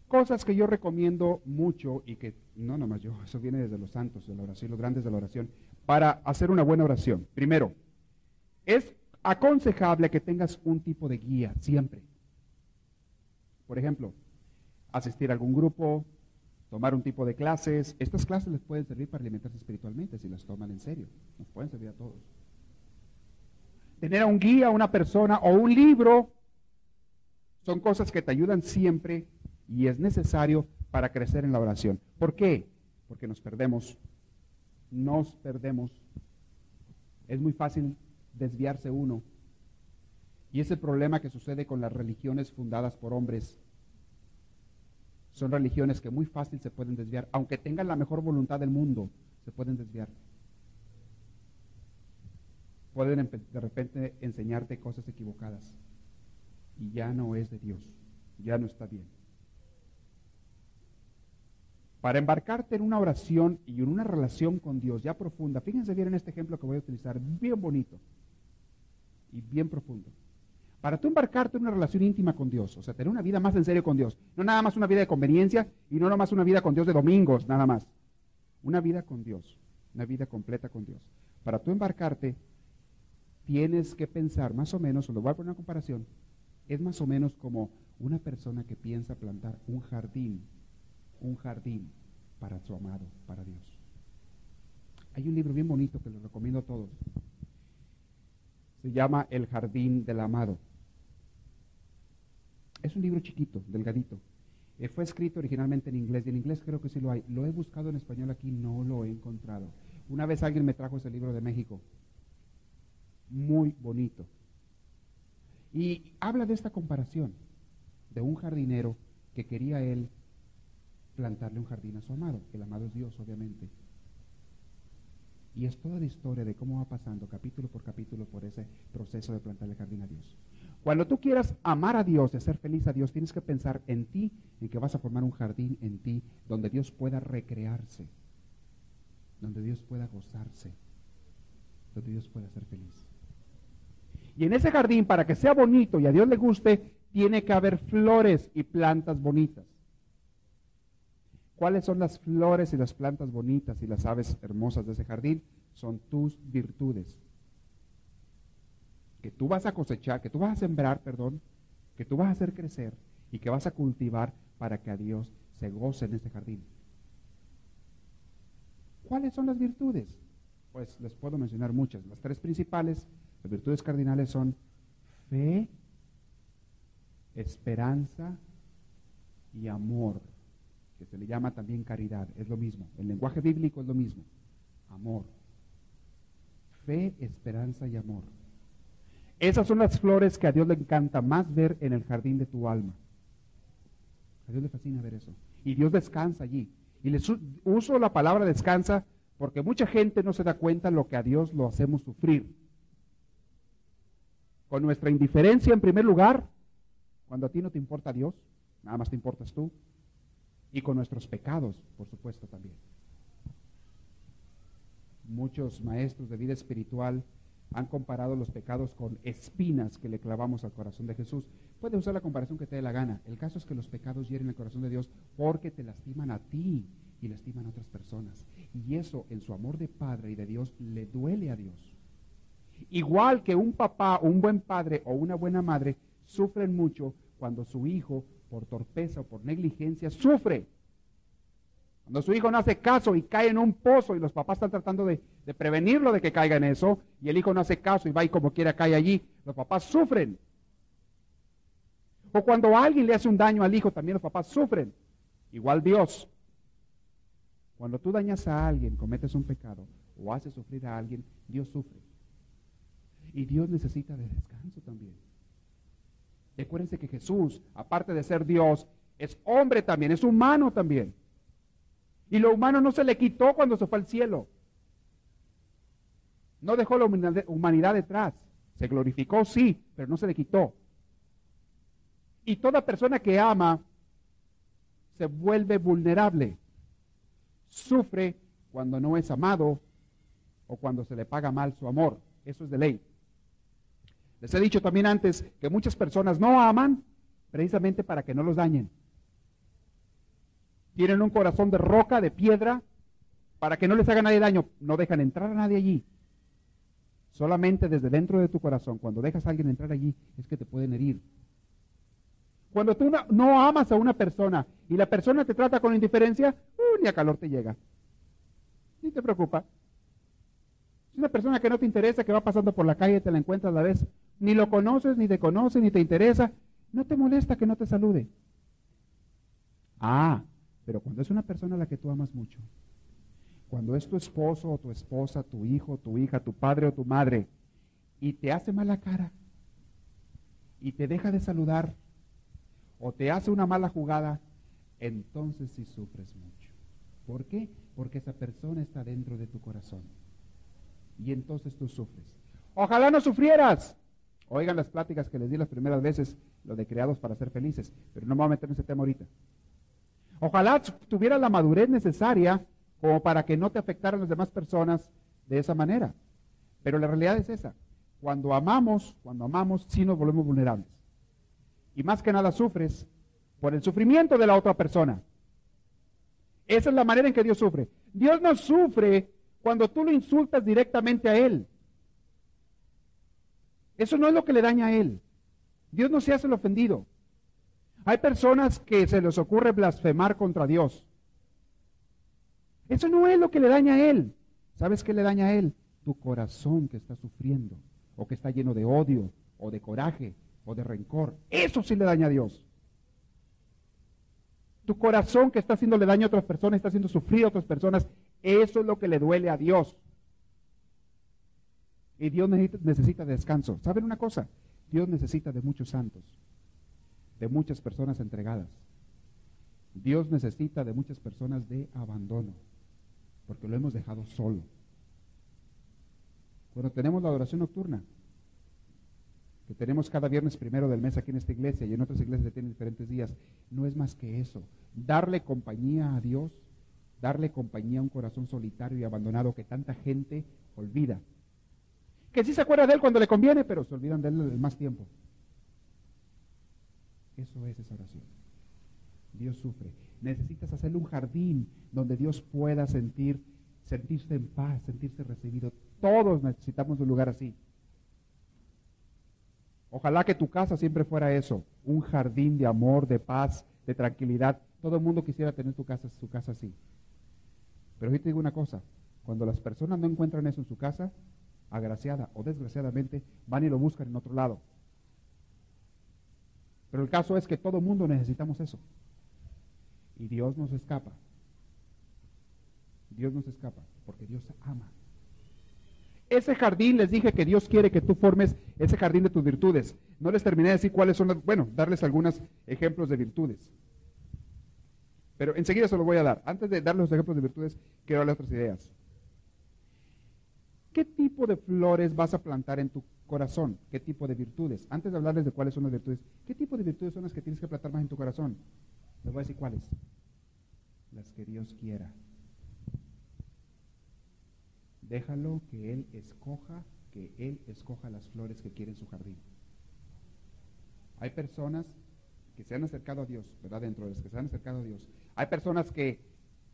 Cosas que yo recomiendo mucho y que no nomás yo, eso viene desde los santos de la oración, los grandes de la oración, para hacer una buena oración. Primero, es aconsejable que tengas un tipo de guía siempre. Por ejemplo, asistir a algún grupo, tomar un tipo de clases. Estas clases les pueden servir para alimentarse espiritualmente si las toman en serio. Nos pueden servir a todos. Tener a un guía, una persona o un libro son cosas que te ayudan siempre y es necesario para crecer en la oración. ¿Por qué? Porque nos perdemos. Nos perdemos. Es muy fácil desviarse uno. Y es el problema que sucede con las religiones fundadas por hombres son religiones que muy fácil se pueden desviar, aunque tengan la mejor voluntad del mundo, se pueden desviar. Pueden de repente enseñarte cosas equivocadas y ya no es de Dios, ya no está bien. Para embarcarte en una oración y en una relación con Dios ya profunda, fíjense bien en este ejemplo que voy a utilizar, bien bonito y bien profundo. Para tú embarcarte en una relación íntima con Dios, o sea, tener una vida más en serio con Dios, no nada más una vida de conveniencia y no nada más una vida con Dios de domingos, nada más. Una vida con Dios, una vida completa con Dios. Para tú embarcarte, tienes que pensar más o menos, lo voy a poner una comparación, es más o menos como una persona que piensa plantar un jardín, un jardín para su amado, para Dios. Hay un libro bien bonito que les recomiendo a todos. Se llama El Jardín del Amado. Es un libro chiquito, delgadito. Eh, fue escrito originalmente en inglés, y en inglés creo que sí lo hay. Lo he buscado en español aquí, no lo he encontrado. Una vez alguien me trajo ese libro de México. Muy bonito. Y habla de esta comparación de un jardinero que quería él plantarle un jardín a su amado. El amado es Dios, obviamente. Y es toda la historia de cómo va pasando capítulo por capítulo por ese proceso de plantarle jardín a Dios. Cuando tú quieras amar a Dios y hacer feliz a Dios, tienes que pensar en ti, en que vas a formar un jardín en ti donde Dios pueda recrearse, donde Dios pueda gozarse, donde Dios pueda ser feliz. Y en ese jardín, para que sea bonito y a Dios le guste, tiene que haber flores y plantas bonitas. ¿Cuáles son las flores y las plantas bonitas y las aves hermosas de ese jardín? Son tus virtudes. Que tú vas a cosechar, que tú vas a sembrar, perdón, que tú vas a hacer crecer y que vas a cultivar para que a Dios se goce en ese jardín. ¿Cuáles son las virtudes? Pues les puedo mencionar muchas. Las tres principales, las virtudes cardinales son fe, esperanza y amor que se le llama también caridad, es lo mismo. El lenguaje bíblico es lo mismo. Amor. Fe, esperanza y amor. Esas son las flores que a Dios le encanta más ver en el jardín de tu alma. A Dios le fascina ver eso. Y Dios descansa allí. Y les uso la palabra descansa porque mucha gente no se da cuenta lo que a Dios lo hacemos sufrir. Con nuestra indiferencia en primer lugar, cuando a ti no te importa Dios, nada más te importas tú, y con nuestros pecados, por supuesto, también. Muchos maestros de vida espiritual han comparado los pecados con espinas que le clavamos al corazón de Jesús. Puede usar la comparación que te dé la gana. El caso es que los pecados hieren el corazón de Dios porque te lastiman a ti y lastiman a otras personas. Y eso en su amor de padre y de Dios le duele a Dios. Igual que un papá, un buen padre o una buena madre sufren mucho cuando su hijo por torpeza o por negligencia, sufre. Cuando su hijo no hace caso y cae en un pozo y los papás están tratando de, prevenirlo de que caiga en eso, y el hijo no hace caso y va y como quiera cae allí, los papás sufren. O cuando alguien le hace un daño al hijo, también los papás sufren. Igual Dios. Cuando tú dañas a alguien, cometes un pecado o haces sufrir a alguien, Dios sufre. Y Dios necesita de descanso también. Recuérdense que Jesús, aparte de ser Dios, es hombre también, es humano también. Y lo humano no se le quitó cuando se fue al cielo. No dejó la humanidad detrás. Se glorificó, sí, pero no se le quitó. Y toda persona que ama se vuelve vulnerable. Sufre cuando no es amado o cuando se le paga mal su amor. Eso es de ley. Les he dicho también antes que muchas personas no aman precisamente para que no los dañen. Tienen un corazón de roca, de piedra, para que no les haga nadie daño. No dejan entrar a nadie allí. Solamente desde dentro de tu corazón, cuando dejas a alguien entrar allí, es que te pueden herir. Cuando tú no, amas a una persona y la persona te trata con indiferencia, uh, ni a calor te llega. Ni te preocupa. Es una persona que no te interesa, que va pasando por la calle, te la encuentras a la vez, ni lo conoces, ni te conoce, ni te interesa, no te molesta que no te salude. Ah, pero cuando es una persona a la que tú amas mucho, cuando es tu esposo o tu esposa, tu hijo, tu hija, tu padre o tu madre, y te hace mala cara, y te deja de saludar, o te hace una mala jugada, entonces sí sufres mucho. ¿Por qué? Porque esa persona está dentro de tu corazón. Y entonces tú sufres. Ojalá no sufrieras. Oigan las pláticas que les di las primeras veces, lo de creados para ser felices, pero no me voy a meter en ese tema ahorita. Ojalá tuvieras la madurez necesaria como para que no te afectaran las demás personas de esa manera. Pero la realidad es esa. Cuando amamos, cuando amamos, sí nos volvemos vulnerables. Y más que nada sufres por el sufrimiento de la otra persona. Esa es la manera en que Dios sufre. Dios no sufre cuando tú lo insultas directamente a Él. Eso no es lo que le daña a Él. Dios no se hace el ofendido. Hay personas que se les ocurre blasfemar contra Dios. Eso no es lo que le daña a Él. ¿Sabes qué le daña a Él? Tu corazón que está sufriendo, o que está lleno de odio, o de coraje, o de rencor. Eso sí le daña a Dios. Tu corazón que está haciéndole daño a otras personas, está haciendo sufrir a otras personas, eso es lo que le duele a Dios. Y Dios necesita, descanso. ¿Saben una cosa? Dios necesita de muchos santos, de muchas personas entregadas. Dios necesita de muchas personas de abandono, porque lo hemos dejado solo. Cuando tenemos la adoración nocturna, que tenemos cada viernes primero del mes aquí en esta iglesia y en otras iglesias que tienen diferentes días, no es más que eso, darle compañía a Dios, darle compañía a un corazón solitario y abandonado que tanta gente olvida. Que sí se acuerda de él cuando le conviene, pero se olvidan de él más tiempo. Eso es esa oración. Dios sufre. Necesitas hacerle un jardín donde Dios pueda sentir, sentirse en paz, sentirse recibido. Todos necesitamos un lugar así. Ojalá que tu casa siempre fuera eso, un jardín de amor, de paz, de tranquilidad. Todo el mundo quisiera tener casa, su casa así. Pero hoy te digo una cosa, cuando las personas no encuentran eso en su casa, agraciada o desgraciadamente, van y lo buscan en otro lado. Pero el caso es que todo mundo necesitamos eso. Y Dios nos escapa. Dios nos escapa porque Dios ama. Ese jardín les dije que Dios quiere que tú formes ese jardín de tus virtudes. No les terminé de decir cuáles son las, bueno, darles algunos ejemplos de virtudes. Pero enseguida se los voy a dar. Antes de darles los ejemplos de virtudes, quiero darles otras ideas. ¿Qué tipo de flores vas a plantar en tu corazón? ¿Qué tipo de virtudes? Antes de hablarles de cuáles son las virtudes, ¿qué tipo de virtudes son las que tienes que plantar más en tu corazón? Les voy a decir cuáles. Las que Dios quiera. Déjalo que Él escoja, que Él escoja las flores que quiere en su jardín. Hay personas que se han acercado a Dios, ¿verdad? Dentro de las que se han acercado a Dios. Hay personas que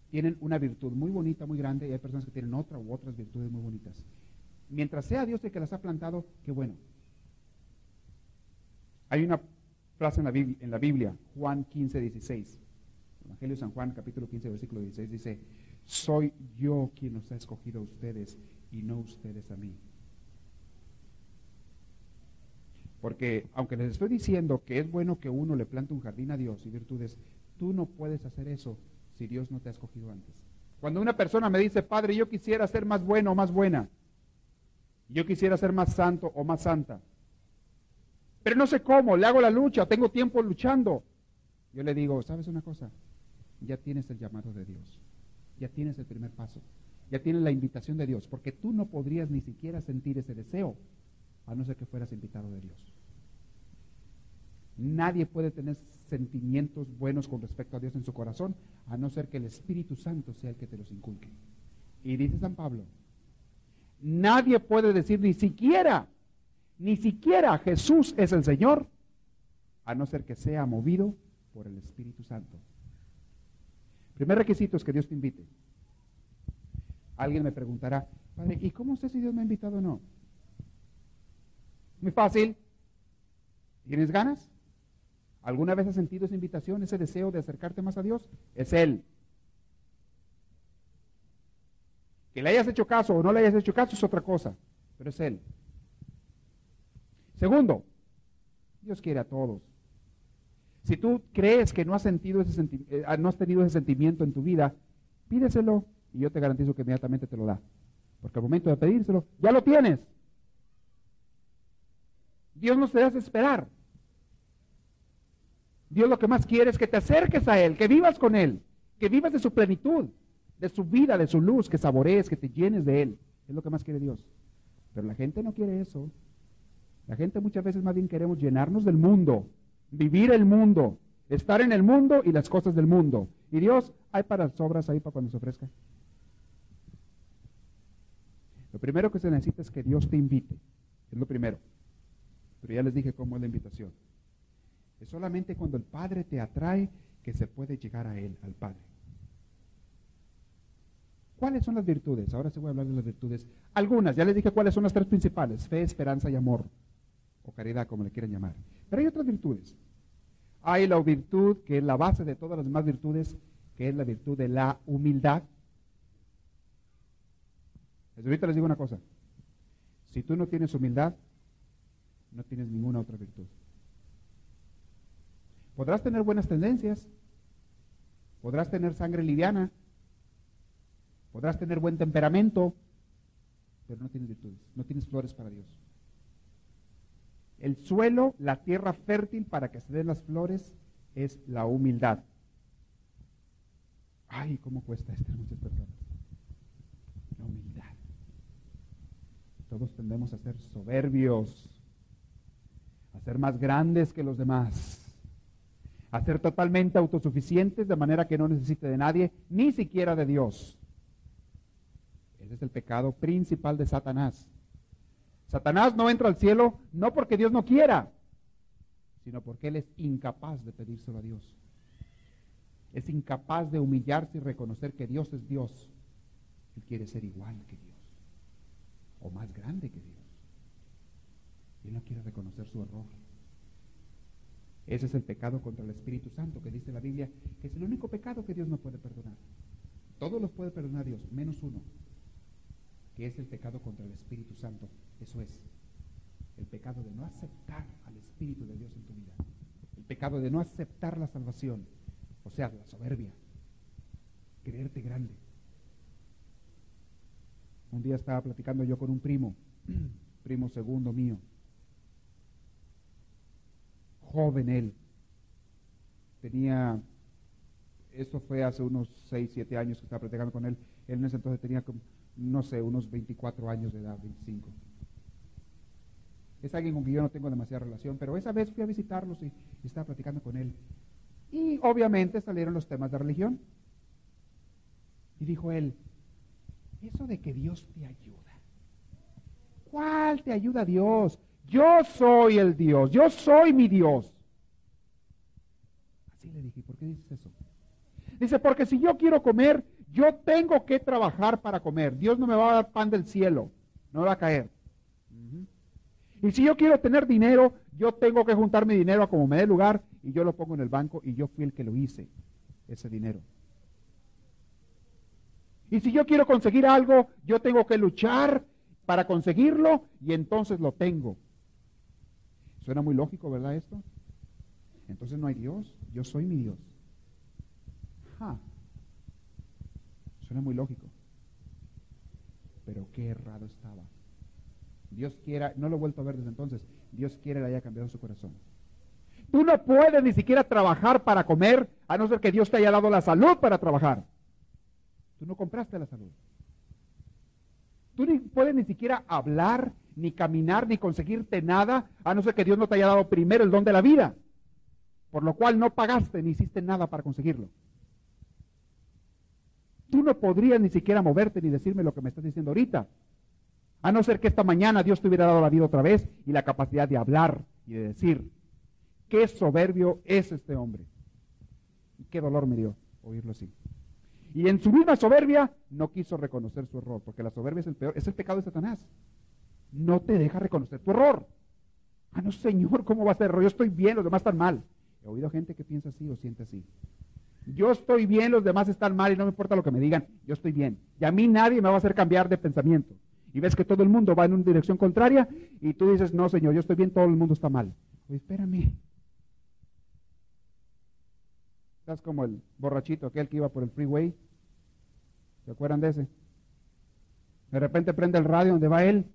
tienen una virtud muy bonita, muy grande, y hay personas que tienen otra u otras virtudes muy bonitas. Mientras sea Dios el que las ha plantado, qué bueno. Hay una frase en la Biblia, en la Biblia Juan 15, 16. Evangelio de San Juan, capítulo 15, versículo 16, dice, soy yo quien los ha escogido a ustedes y no ustedes a mí. Porque aunque les estoy diciendo que es bueno que uno le plante un jardín a Dios y virtudes, tú no puedes hacer eso si Dios no te ha escogido antes. Cuando una persona me dice, Padre, yo quisiera ser más bueno o más buena, yo quisiera ser más santo o más santa, pero no sé cómo, le hago la lucha, tengo tiempo luchando, yo le digo, ¿sabes una cosa? Ya tienes el llamado de Dios ya tienes el primer paso, ya tienes la invitación de Dios, porque tú no podrías ni siquiera sentir ese deseo a no ser que fueras invitado de Dios. Nadie puede tener sentimientos buenos con respecto a Dios en su corazón, a no ser que el Espíritu Santo sea el que te los inculque. Y dice San Pablo, nadie puede decir ni siquiera, ni siquiera Jesús es el Señor, a no ser que sea movido por el Espíritu Santo. Primer requisito es que Dios te invite. Alguien me preguntará, Padre, ¿y cómo sé si Dios me ha invitado o no? Muy fácil. ¿Tienes ganas? ¿Alguna vez has sentido esa invitación, ese deseo de acercarte más a Dios? Es Él. Que le hayas hecho caso o no le hayas hecho caso es otra cosa, pero es Él. Segundo, Dios quiere a todos. Si tú crees que no has, sentido ese eh, ah, no has tenido ese sentimiento en tu vida, pídeselo y yo te garantizo que inmediatamente te lo da. Porque al momento de pedírselo, ya lo tienes. Dios no te hace esperar. Dios lo que más quiere es que te acerques a Él, que vivas con Él, que vivas de su plenitud, de su vida, de su luz, que saborees, que te llenes de Él. Es lo que más quiere Dios. Pero la gente no quiere eso. La gente muchas veces más bien queremos llenarnos del mundo vivir el mundo, Estar en el mundo y las cosas del mundo. Y Dios, hay para sobras ahí para cuando se ofrezca. Lo primero que se necesita es que Dios te invite. Es lo primero. Pero ya les dije cómo es la invitación. Es solamente cuando el Padre te atrae que se puede llegar a Él, al Padre. ¿Cuáles son las virtudes? Ahora sí voy a hablar de las virtudes. Algunas, ya les dije cuáles son las tres principales, fe, esperanza y amor, o caridad, como le quieran llamar. Pero hay otras virtudes. Hay la virtud que es la base de todas las demás virtudes, que es la virtud de la humildad. ahorita les digo una cosa. Si tú no tienes humildad, no tienes ninguna otra virtud. Podrás tener buenas tendencias, podrás tener sangre liviana, podrás tener buen temperamento, pero no tienes virtudes, no tienes flores para Dios. El suelo, la tierra fértil para que se den las flores, es la humildad. Ay, cómo cuesta esto en muchas personas. La humildad. Todos tendemos a ser soberbios, a ser más grandes que los demás a ser totalmente autosuficientes de manera que no necesite de nadie, ni siquiera de Dios. Ese es el pecado principal de Satanás. Satanás no entra al cielo no porque Dios no quiera, sino porque él es incapaz de pedírselo a Dios. Es incapaz de humillarse y reconocer que Dios es Dios. Él quiere ser igual que Dios, o más grande que Dios. Y él no quiere reconocer su error. Ese es el pecado contra el Espíritu Santo, que dice la Biblia que es el único pecado que Dios no puede perdonar. Todos los puede perdonar Dios, menos uno, que es el pecado contra el Espíritu Santo. Eso es, el pecado de no aceptar al Espíritu de Dios en tu vida. El pecado de no aceptar la salvación, o sea, la soberbia, creerte grande. Un día estaba platicando yo con un primo, primo segundo mío, joven él. Tenía, esto fue hace unos 6, 7 años que estaba platicando con él. Él en ese entonces tenía, no sé, unos 24 años de edad, 25. Es alguien con quien yo no tengo demasiada relación, pero esa vez fui a visitarlos y, y estaba platicando con él. Y obviamente salieron los temas de religión. Y dijo él, eso de que Dios te ayuda. ¿Cuál te ayuda Dios? Yo soy el Dios, yo soy mi Dios. Así le dije, ¿por qué dices eso? Dice, porque si yo quiero comer, yo tengo que trabajar para comer. Dios no me va a dar pan del cielo, no va a caer. Y si yo quiero tener dinero, yo tengo que juntar mi dinero a como me dé lugar y yo lo pongo en el banco y yo fui el que lo hice, ese dinero. Y si yo quiero conseguir algo, yo tengo que luchar para conseguirlo y entonces lo tengo. Suena muy lógico, ¿verdad esto? Entonces no hay Dios, yo soy mi Dios. Suena muy lógico. Pero qué errado estaba. Dios quiera, no lo he vuelto a ver desde entonces, Dios quiere que haya cambiado su corazón. Tú no puedes ni siquiera trabajar para comer, a no ser que Dios te haya dado la salud para trabajar. Tú no compraste la salud. Tú no puedes ni siquiera hablar ni caminar, ni conseguirte nada, a no ser que Dios no te haya dado primero el don de la vida, por lo cual no pagaste ni hiciste nada para conseguirlo. Tú no podrías ni siquiera moverte ni decirme lo que me estás diciendo ahorita, a no ser que esta mañana Dios te hubiera dado la vida otra vez y la capacidad de hablar y de decir, qué soberbio es este hombre. Y qué dolor me dio oírlo así. Y en su misma soberbia no quiso reconocer su error, porque la soberbia es el peor, es el pecado de Satanás no te deja reconocer tu error. Ah, no, Señor, ¿cómo va a ser error? Yo estoy bien, los demás están mal. He oído gente que piensa así o siente así. Yo estoy bien, los demás están mal y no me importa lo que me digan, yo estoy bien. Y a mí nadie me va a hacer cambiar de pensamiento. Y ves que todo el mundo va en una dirección contraria y tú dices, no, Señor, yo estoy bien, todo el mundo está mal. Oye, espérame. Estás como el borrachito, aquel que iba por el freeway. ¿Se acuerdan de ese? De repente prende el radio donde va él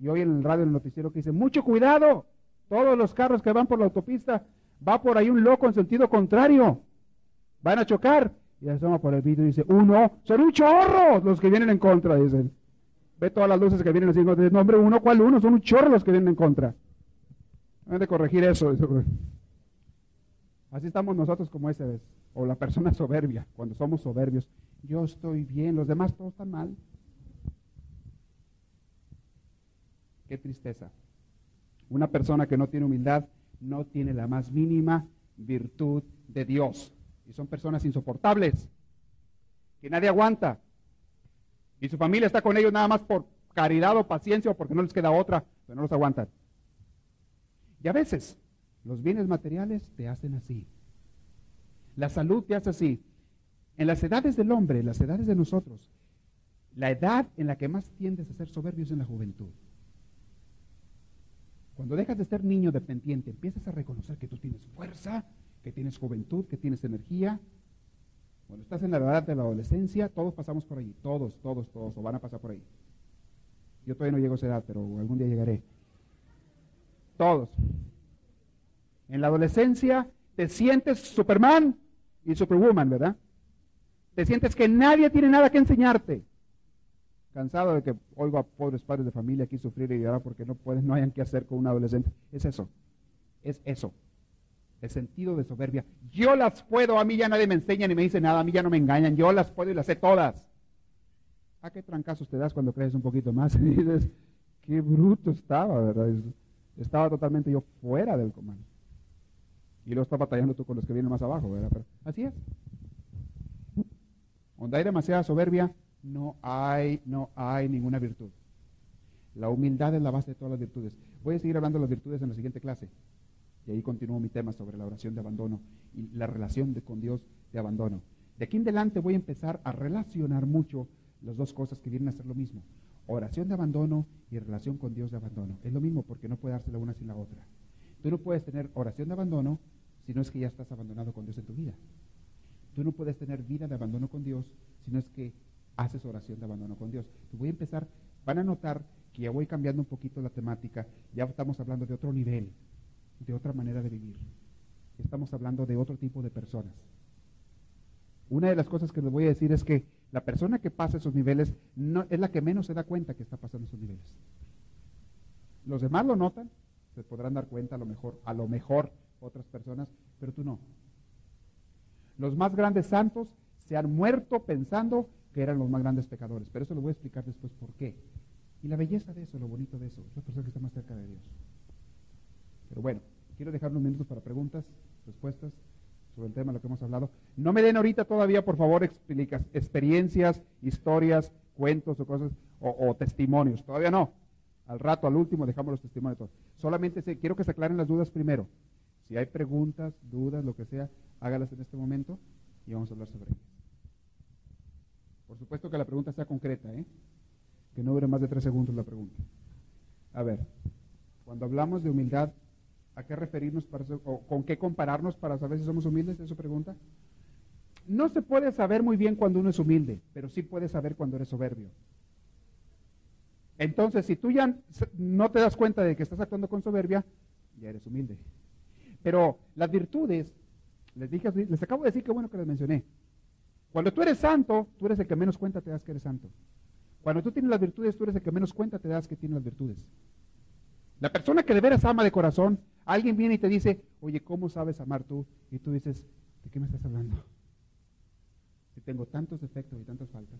y hoy en el radio, el noticiero, que dice, mucho cuidado, todos los carros que van por la autopista, va por ahí un loco en sentido contrario, van a chocar. Y asoma por el vídeo y dice, uno, son un chorro los que vienen en contra, dicen. Ve todas las luces que vienen así, no, hombre, uno, ¿cuál uno? Son un chorro los que vienen en contra. Hay de corregir eso. Así estamos nosotros como ese vez, o la persona soberbia, cuando somos soberbios. Yo estoy bien, los demás todos están mal. Qué tristeza. Una persona que no tiene humildad no tiene la más mínima virtud de Dios. Y son personas insoportables, que nadie aguanta. Y su familia está con ellos nada más por caridad o paciencia o porque no les queda otra, pero no los aguantan. Y a veces los bienes materiales te hacen así. La salud te hace así. En las edades del hombre, en las edades de nosotros, la edad en la que más tiendes a ser soberbio es en la juventud. Cuando dejas de ser niño dependiente, empiezas a reconocer que tú tienes fuerza, que tienes juventud, que tienes energía. Cuando estás en la edad de la adolescencia, todos pasamos por ahí, todos, todos, todos, o van a pasar por ahí. Yo todavía no llego a esa edad, pero algún día llegaré. Todos. En la adolescencia te sientes Superman y Superwoman, ¿verdad? Te sientes que nadie tiene nada que enseñarte. Cansado de que oigo a pobres padres de familia aquí sufrir y llorar porque no pueden, no hayan qué hacer con un adolescente. Es eso. Es eso. El sentido de soberbia. Yo las puedo, a mí ya nadie me enseña ni me dice nada, a mí ya no me engañan, yo las puedo y las sé todas. ¿A qué trancazos te das cuando crees un poquito más? Y dices, qué bruto estaba, ¿verdad? Estaba totalmente yo fuera del comando. Y luego estás batallando tú con los que vienen más abajo, ¿verdad? Así es. Donde hay demasiada soberbia, no hay, no hay ninguna virtud. La humildad es la base de todas las virtudes. Voy a seguir hablando de las virtudes en la siguiente clase. Y ahí continúo mi tema sobre la oración de abandono y la relación con Dios de abandono. De aquí en adelante voy a empezar a relacionar mucho las dos cosas que vienen a ser lo mismo. Oración de abandono y relación con Dios de abandono. Es lo mismo porque no puede darse la una sin la otra. Tú no puedes tener oración de abandono si no es que ya estás abandonado con Dios en tu vida. Tú no puedes tener vida de abandono con Dios si no es que haces oración de abandono con Dios. Te voy a empezar, van a notar que ya voy cambiando un poquito la temática, ya estamos hablando de otro nivel, de otra manera de vivir. Estamos hablando de otro tipo de personas. Una de las cosas que les voy a decir es que la persona que pasa esos niveles no, es la que menos se da cuenta que está pasando esos niveles. Los demás lo notan, se podrán dar cuenta a lo mejor, a lo mejor otras personas, pero tú no. Los más grandes santos se han muerto pensando que eran los más grandes pecadores, pero eso lo voy a explicar después por qué. Y la belleza de eso, lo bonito de eso, es la persona que está más cerca de Dios. Pero bueno, quiero dejar unos minutos para preguntas, respuestas sobre el tema de lo que hemos hablado. No me den ahorita todavía, por favor, explicas, experiencias, historias, cuentos o cosas, o, testimonios. Todavía no. Al rato, al último, dejamos los testimonios todos. Solamente quiero que se aclaren las dudas primero. Si hay preguntas, dudas, lo que sea, hágalas en este momento y vamos a hablar sobre ellas. Por supuesto que la pregunta sea concreta, ¿eh? que no dure más de tres segundos la pregunta. A ver, cuando hablamos de humildad, ¿a qué referirnos para o con qué compararnos para saber si somos humildes? ¿Es su pregunta? No se puede saber muy bien cuando uno es humilde, pero sí puedes saber cuando eres soberbio. Entonces, si tú ya no te das cuenta de que estás actuando con soberbia, ya eres humilde. Pero las virtudes, les dije, les acabo de decir que bueno que les mencioné. Cuando tú eres santo, tú eres el que menos cuenta te das que eres santo. Cuando tú tienes las virtudes, tú eres el que menos cuenta te das que tienes las virtudes. La persona que de veras ama de corazón, alguien viene y te dice, oye, ¿cómo sabes amar tú? Y tú dices, ¿de qué me estás hablando? Si tengo tantos defectos y tantas faltas.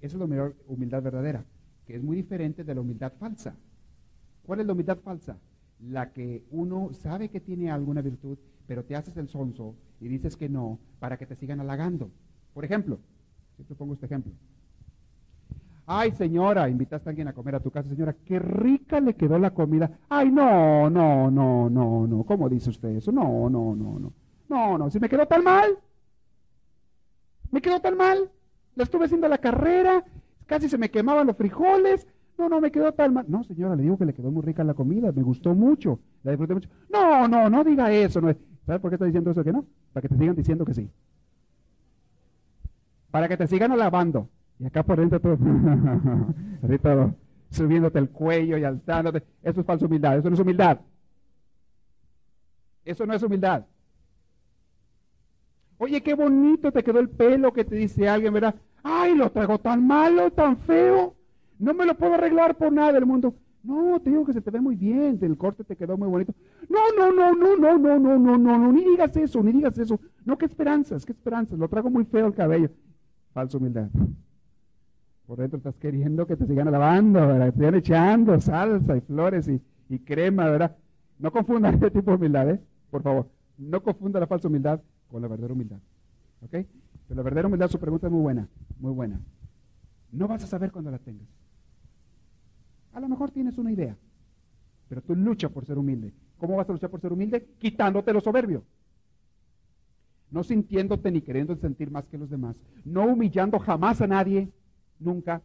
Esa es la humildad, humildad verdadera, que es muy diferente de la humildad falsa. ¿Cuál es la humildad falsa? La que uno sabe que tiene alguna virtud, pero te haces el sonso y dices que no para que te sigan halagando. Por ejemplo, siempre pongo este ejemplo. Ay, señora, invitaste a alguien a comer a tu casa, señora, qué rica le quedó la comida. Ay, no, no, no, no, no. ¿Cómo dice usted eso? No, no, no, no. No, no, si me quedó tan mal. Me quedó tan mal. La estuve haciendo la carrera, casi se me quemaban los frijoles. No, no, me quedó tan mal. No, señora, le digo que le quedó muy rica la comida, me gustó mucho, la disfruté mucho. No, no, no diga eso. No es. ¿Sabes por qué está diciendo eso que no? Para que te sigan diciendo que sí. Para que te sigan alabando. Y acá por dentro todo, todo subiéndote el cuello y alzándote. Eso es falsa humildad. Eso no es humildad. Eso no es humildad. Oye, qué bonito te quedó el pelo que te dice alguien, ¿verdad? Ay, lo traigo tan malo, tan feo. No me lo puedo arreglar por nada del mundo. No, te digo que se te ve muy bien, el corte te quedó muy bonito. No, no, no, no, no, no, no, no, no, no, ni digas eso, ni digas eso. No, qué esperanzas, qué esperanzas, lo trago muy feo el cabello. Falsa humildad. Por dentro estás queriendo que te sigan alabando, ¿verdad? Te sigan echando salsa y flores y, crema, ¿verdad? No confundan este tipo de humildad, ¿eh? Por favor, no confunda la falsa humildad con la verdadera humildad. ¿Ok? Pero la verdadera humildad, su pregunta es muy buena, muy buena. No vas a saber cuando la tengas. A lo mejor tienes una idea, pero tú lucha por ser humilde. ¿Cómo vas a luchar por ser humilde? Quitándote lo soberbio. No sintiéndote ni queriendo sentir más que los demás. No humillando jamás a nadie, nunca.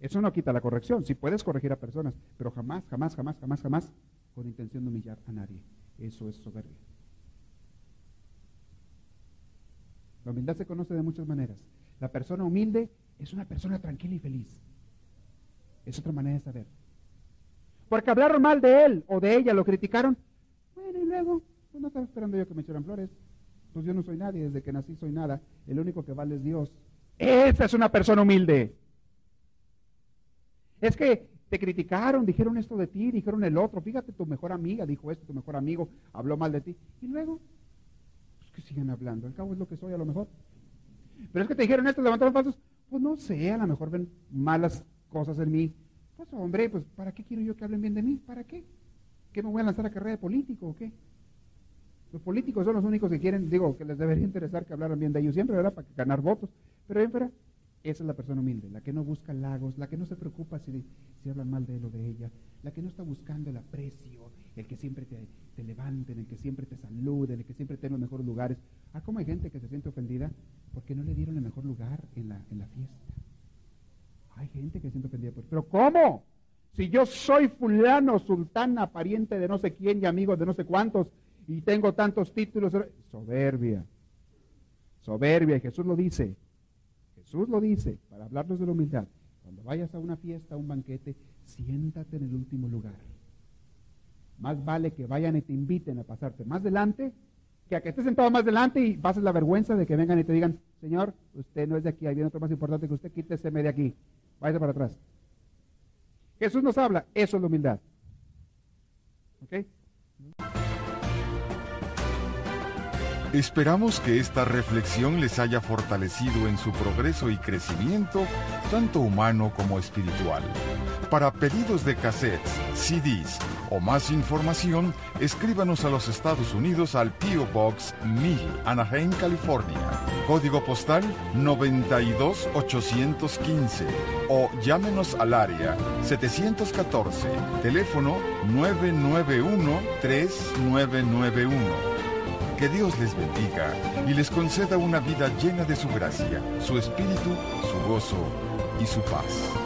Eso no quita la corrección. Si puedes corregir a personas, pero jamás, jamás, jamás, jamás, jamás con intención de humillar a nadie. Eso es soberbia. La humildad se conoce de muchas maneras. La persona humilde es una persona tranquila y feliz. Es otra manera de saber. Porque hablaron mal de él o de ella, lo criticaron. Bueno, y luego, pues no estaba esperando yo que me echaran flores. Pues yo no soy nadie, desde que nací soy nada. El único que vale es Dios. Esa es una persona humilde. Es que te criticaron, dijeron esto de ti, dijeron el otro. Fíjate, tu mejor amiga dijo esto, tu mejor amigo habló mal de ti. Y luego, pues que sigan hablando. Al cabo es lo que soy a lo mejor. Pero es que te dijeron esto, levantaron falsos. Pues no sé, a lo mejor ven malas cosas en mí. Pues hombre, pues ¿para qué quiero yo que hablen bien de mí? ¿Para qué? ¿Qué me voy a lanzar a carrera de político o qué? Los políticos son los únicos que quieren, digo, que les debería interesar que hablaran bien de ellos siempre, ¿verdad? Para ganar votos. Pero fuera, esa es la persona humilde, la que no busca lagos, la que no se preocupa si, si hablan mal de él o de ella, la que no está buscando el aprecio, el que siempre te, te levanten, el que siempre te saluden, el que siempre te en los mejores lugares. Ah, como hay gente que se siente ofendida porque no le dieron el mejor lugar en la, en la fiesta. Hay gente que se siente ofendida por Pero ¿cómo? Si yo soy fulano, sultana, pariente de no sé quién y amigo de no sé cuántos, y tengo tantos títulos. Soberbia. Soberbia. Y Jesús lo dice. Jesús lo dice para hablarnos de la humildad. Cuando vayas a una fiesta, a un banquete, siéntate en el último lugar. Más vale que vayan y te inviten a pasarte más delante que estés sentado más delante y pases la vergüenza de que vengan y te digan, Señor, usted no es de aquí, hay viene otro más importante que usted, quíteseme de aquí, váyase para atrás. Jesús nos habla, eso es la humildad. ¿Ok? Esperamos que esta reflexión les haya fortalecido en su progreso y crecimiento, tanto humano como espiritual. Para pedidos de cassettes, CDs o más información, escríbanos a los Estados Unidos al PO Box 1000, Anaheim, California. Código postal 92815 o llámenos al área 714, teléfono 991 3991. Que Dios les bendiga y les conceda una vida llena de su gracia, su espíritu, su gozo y su paz.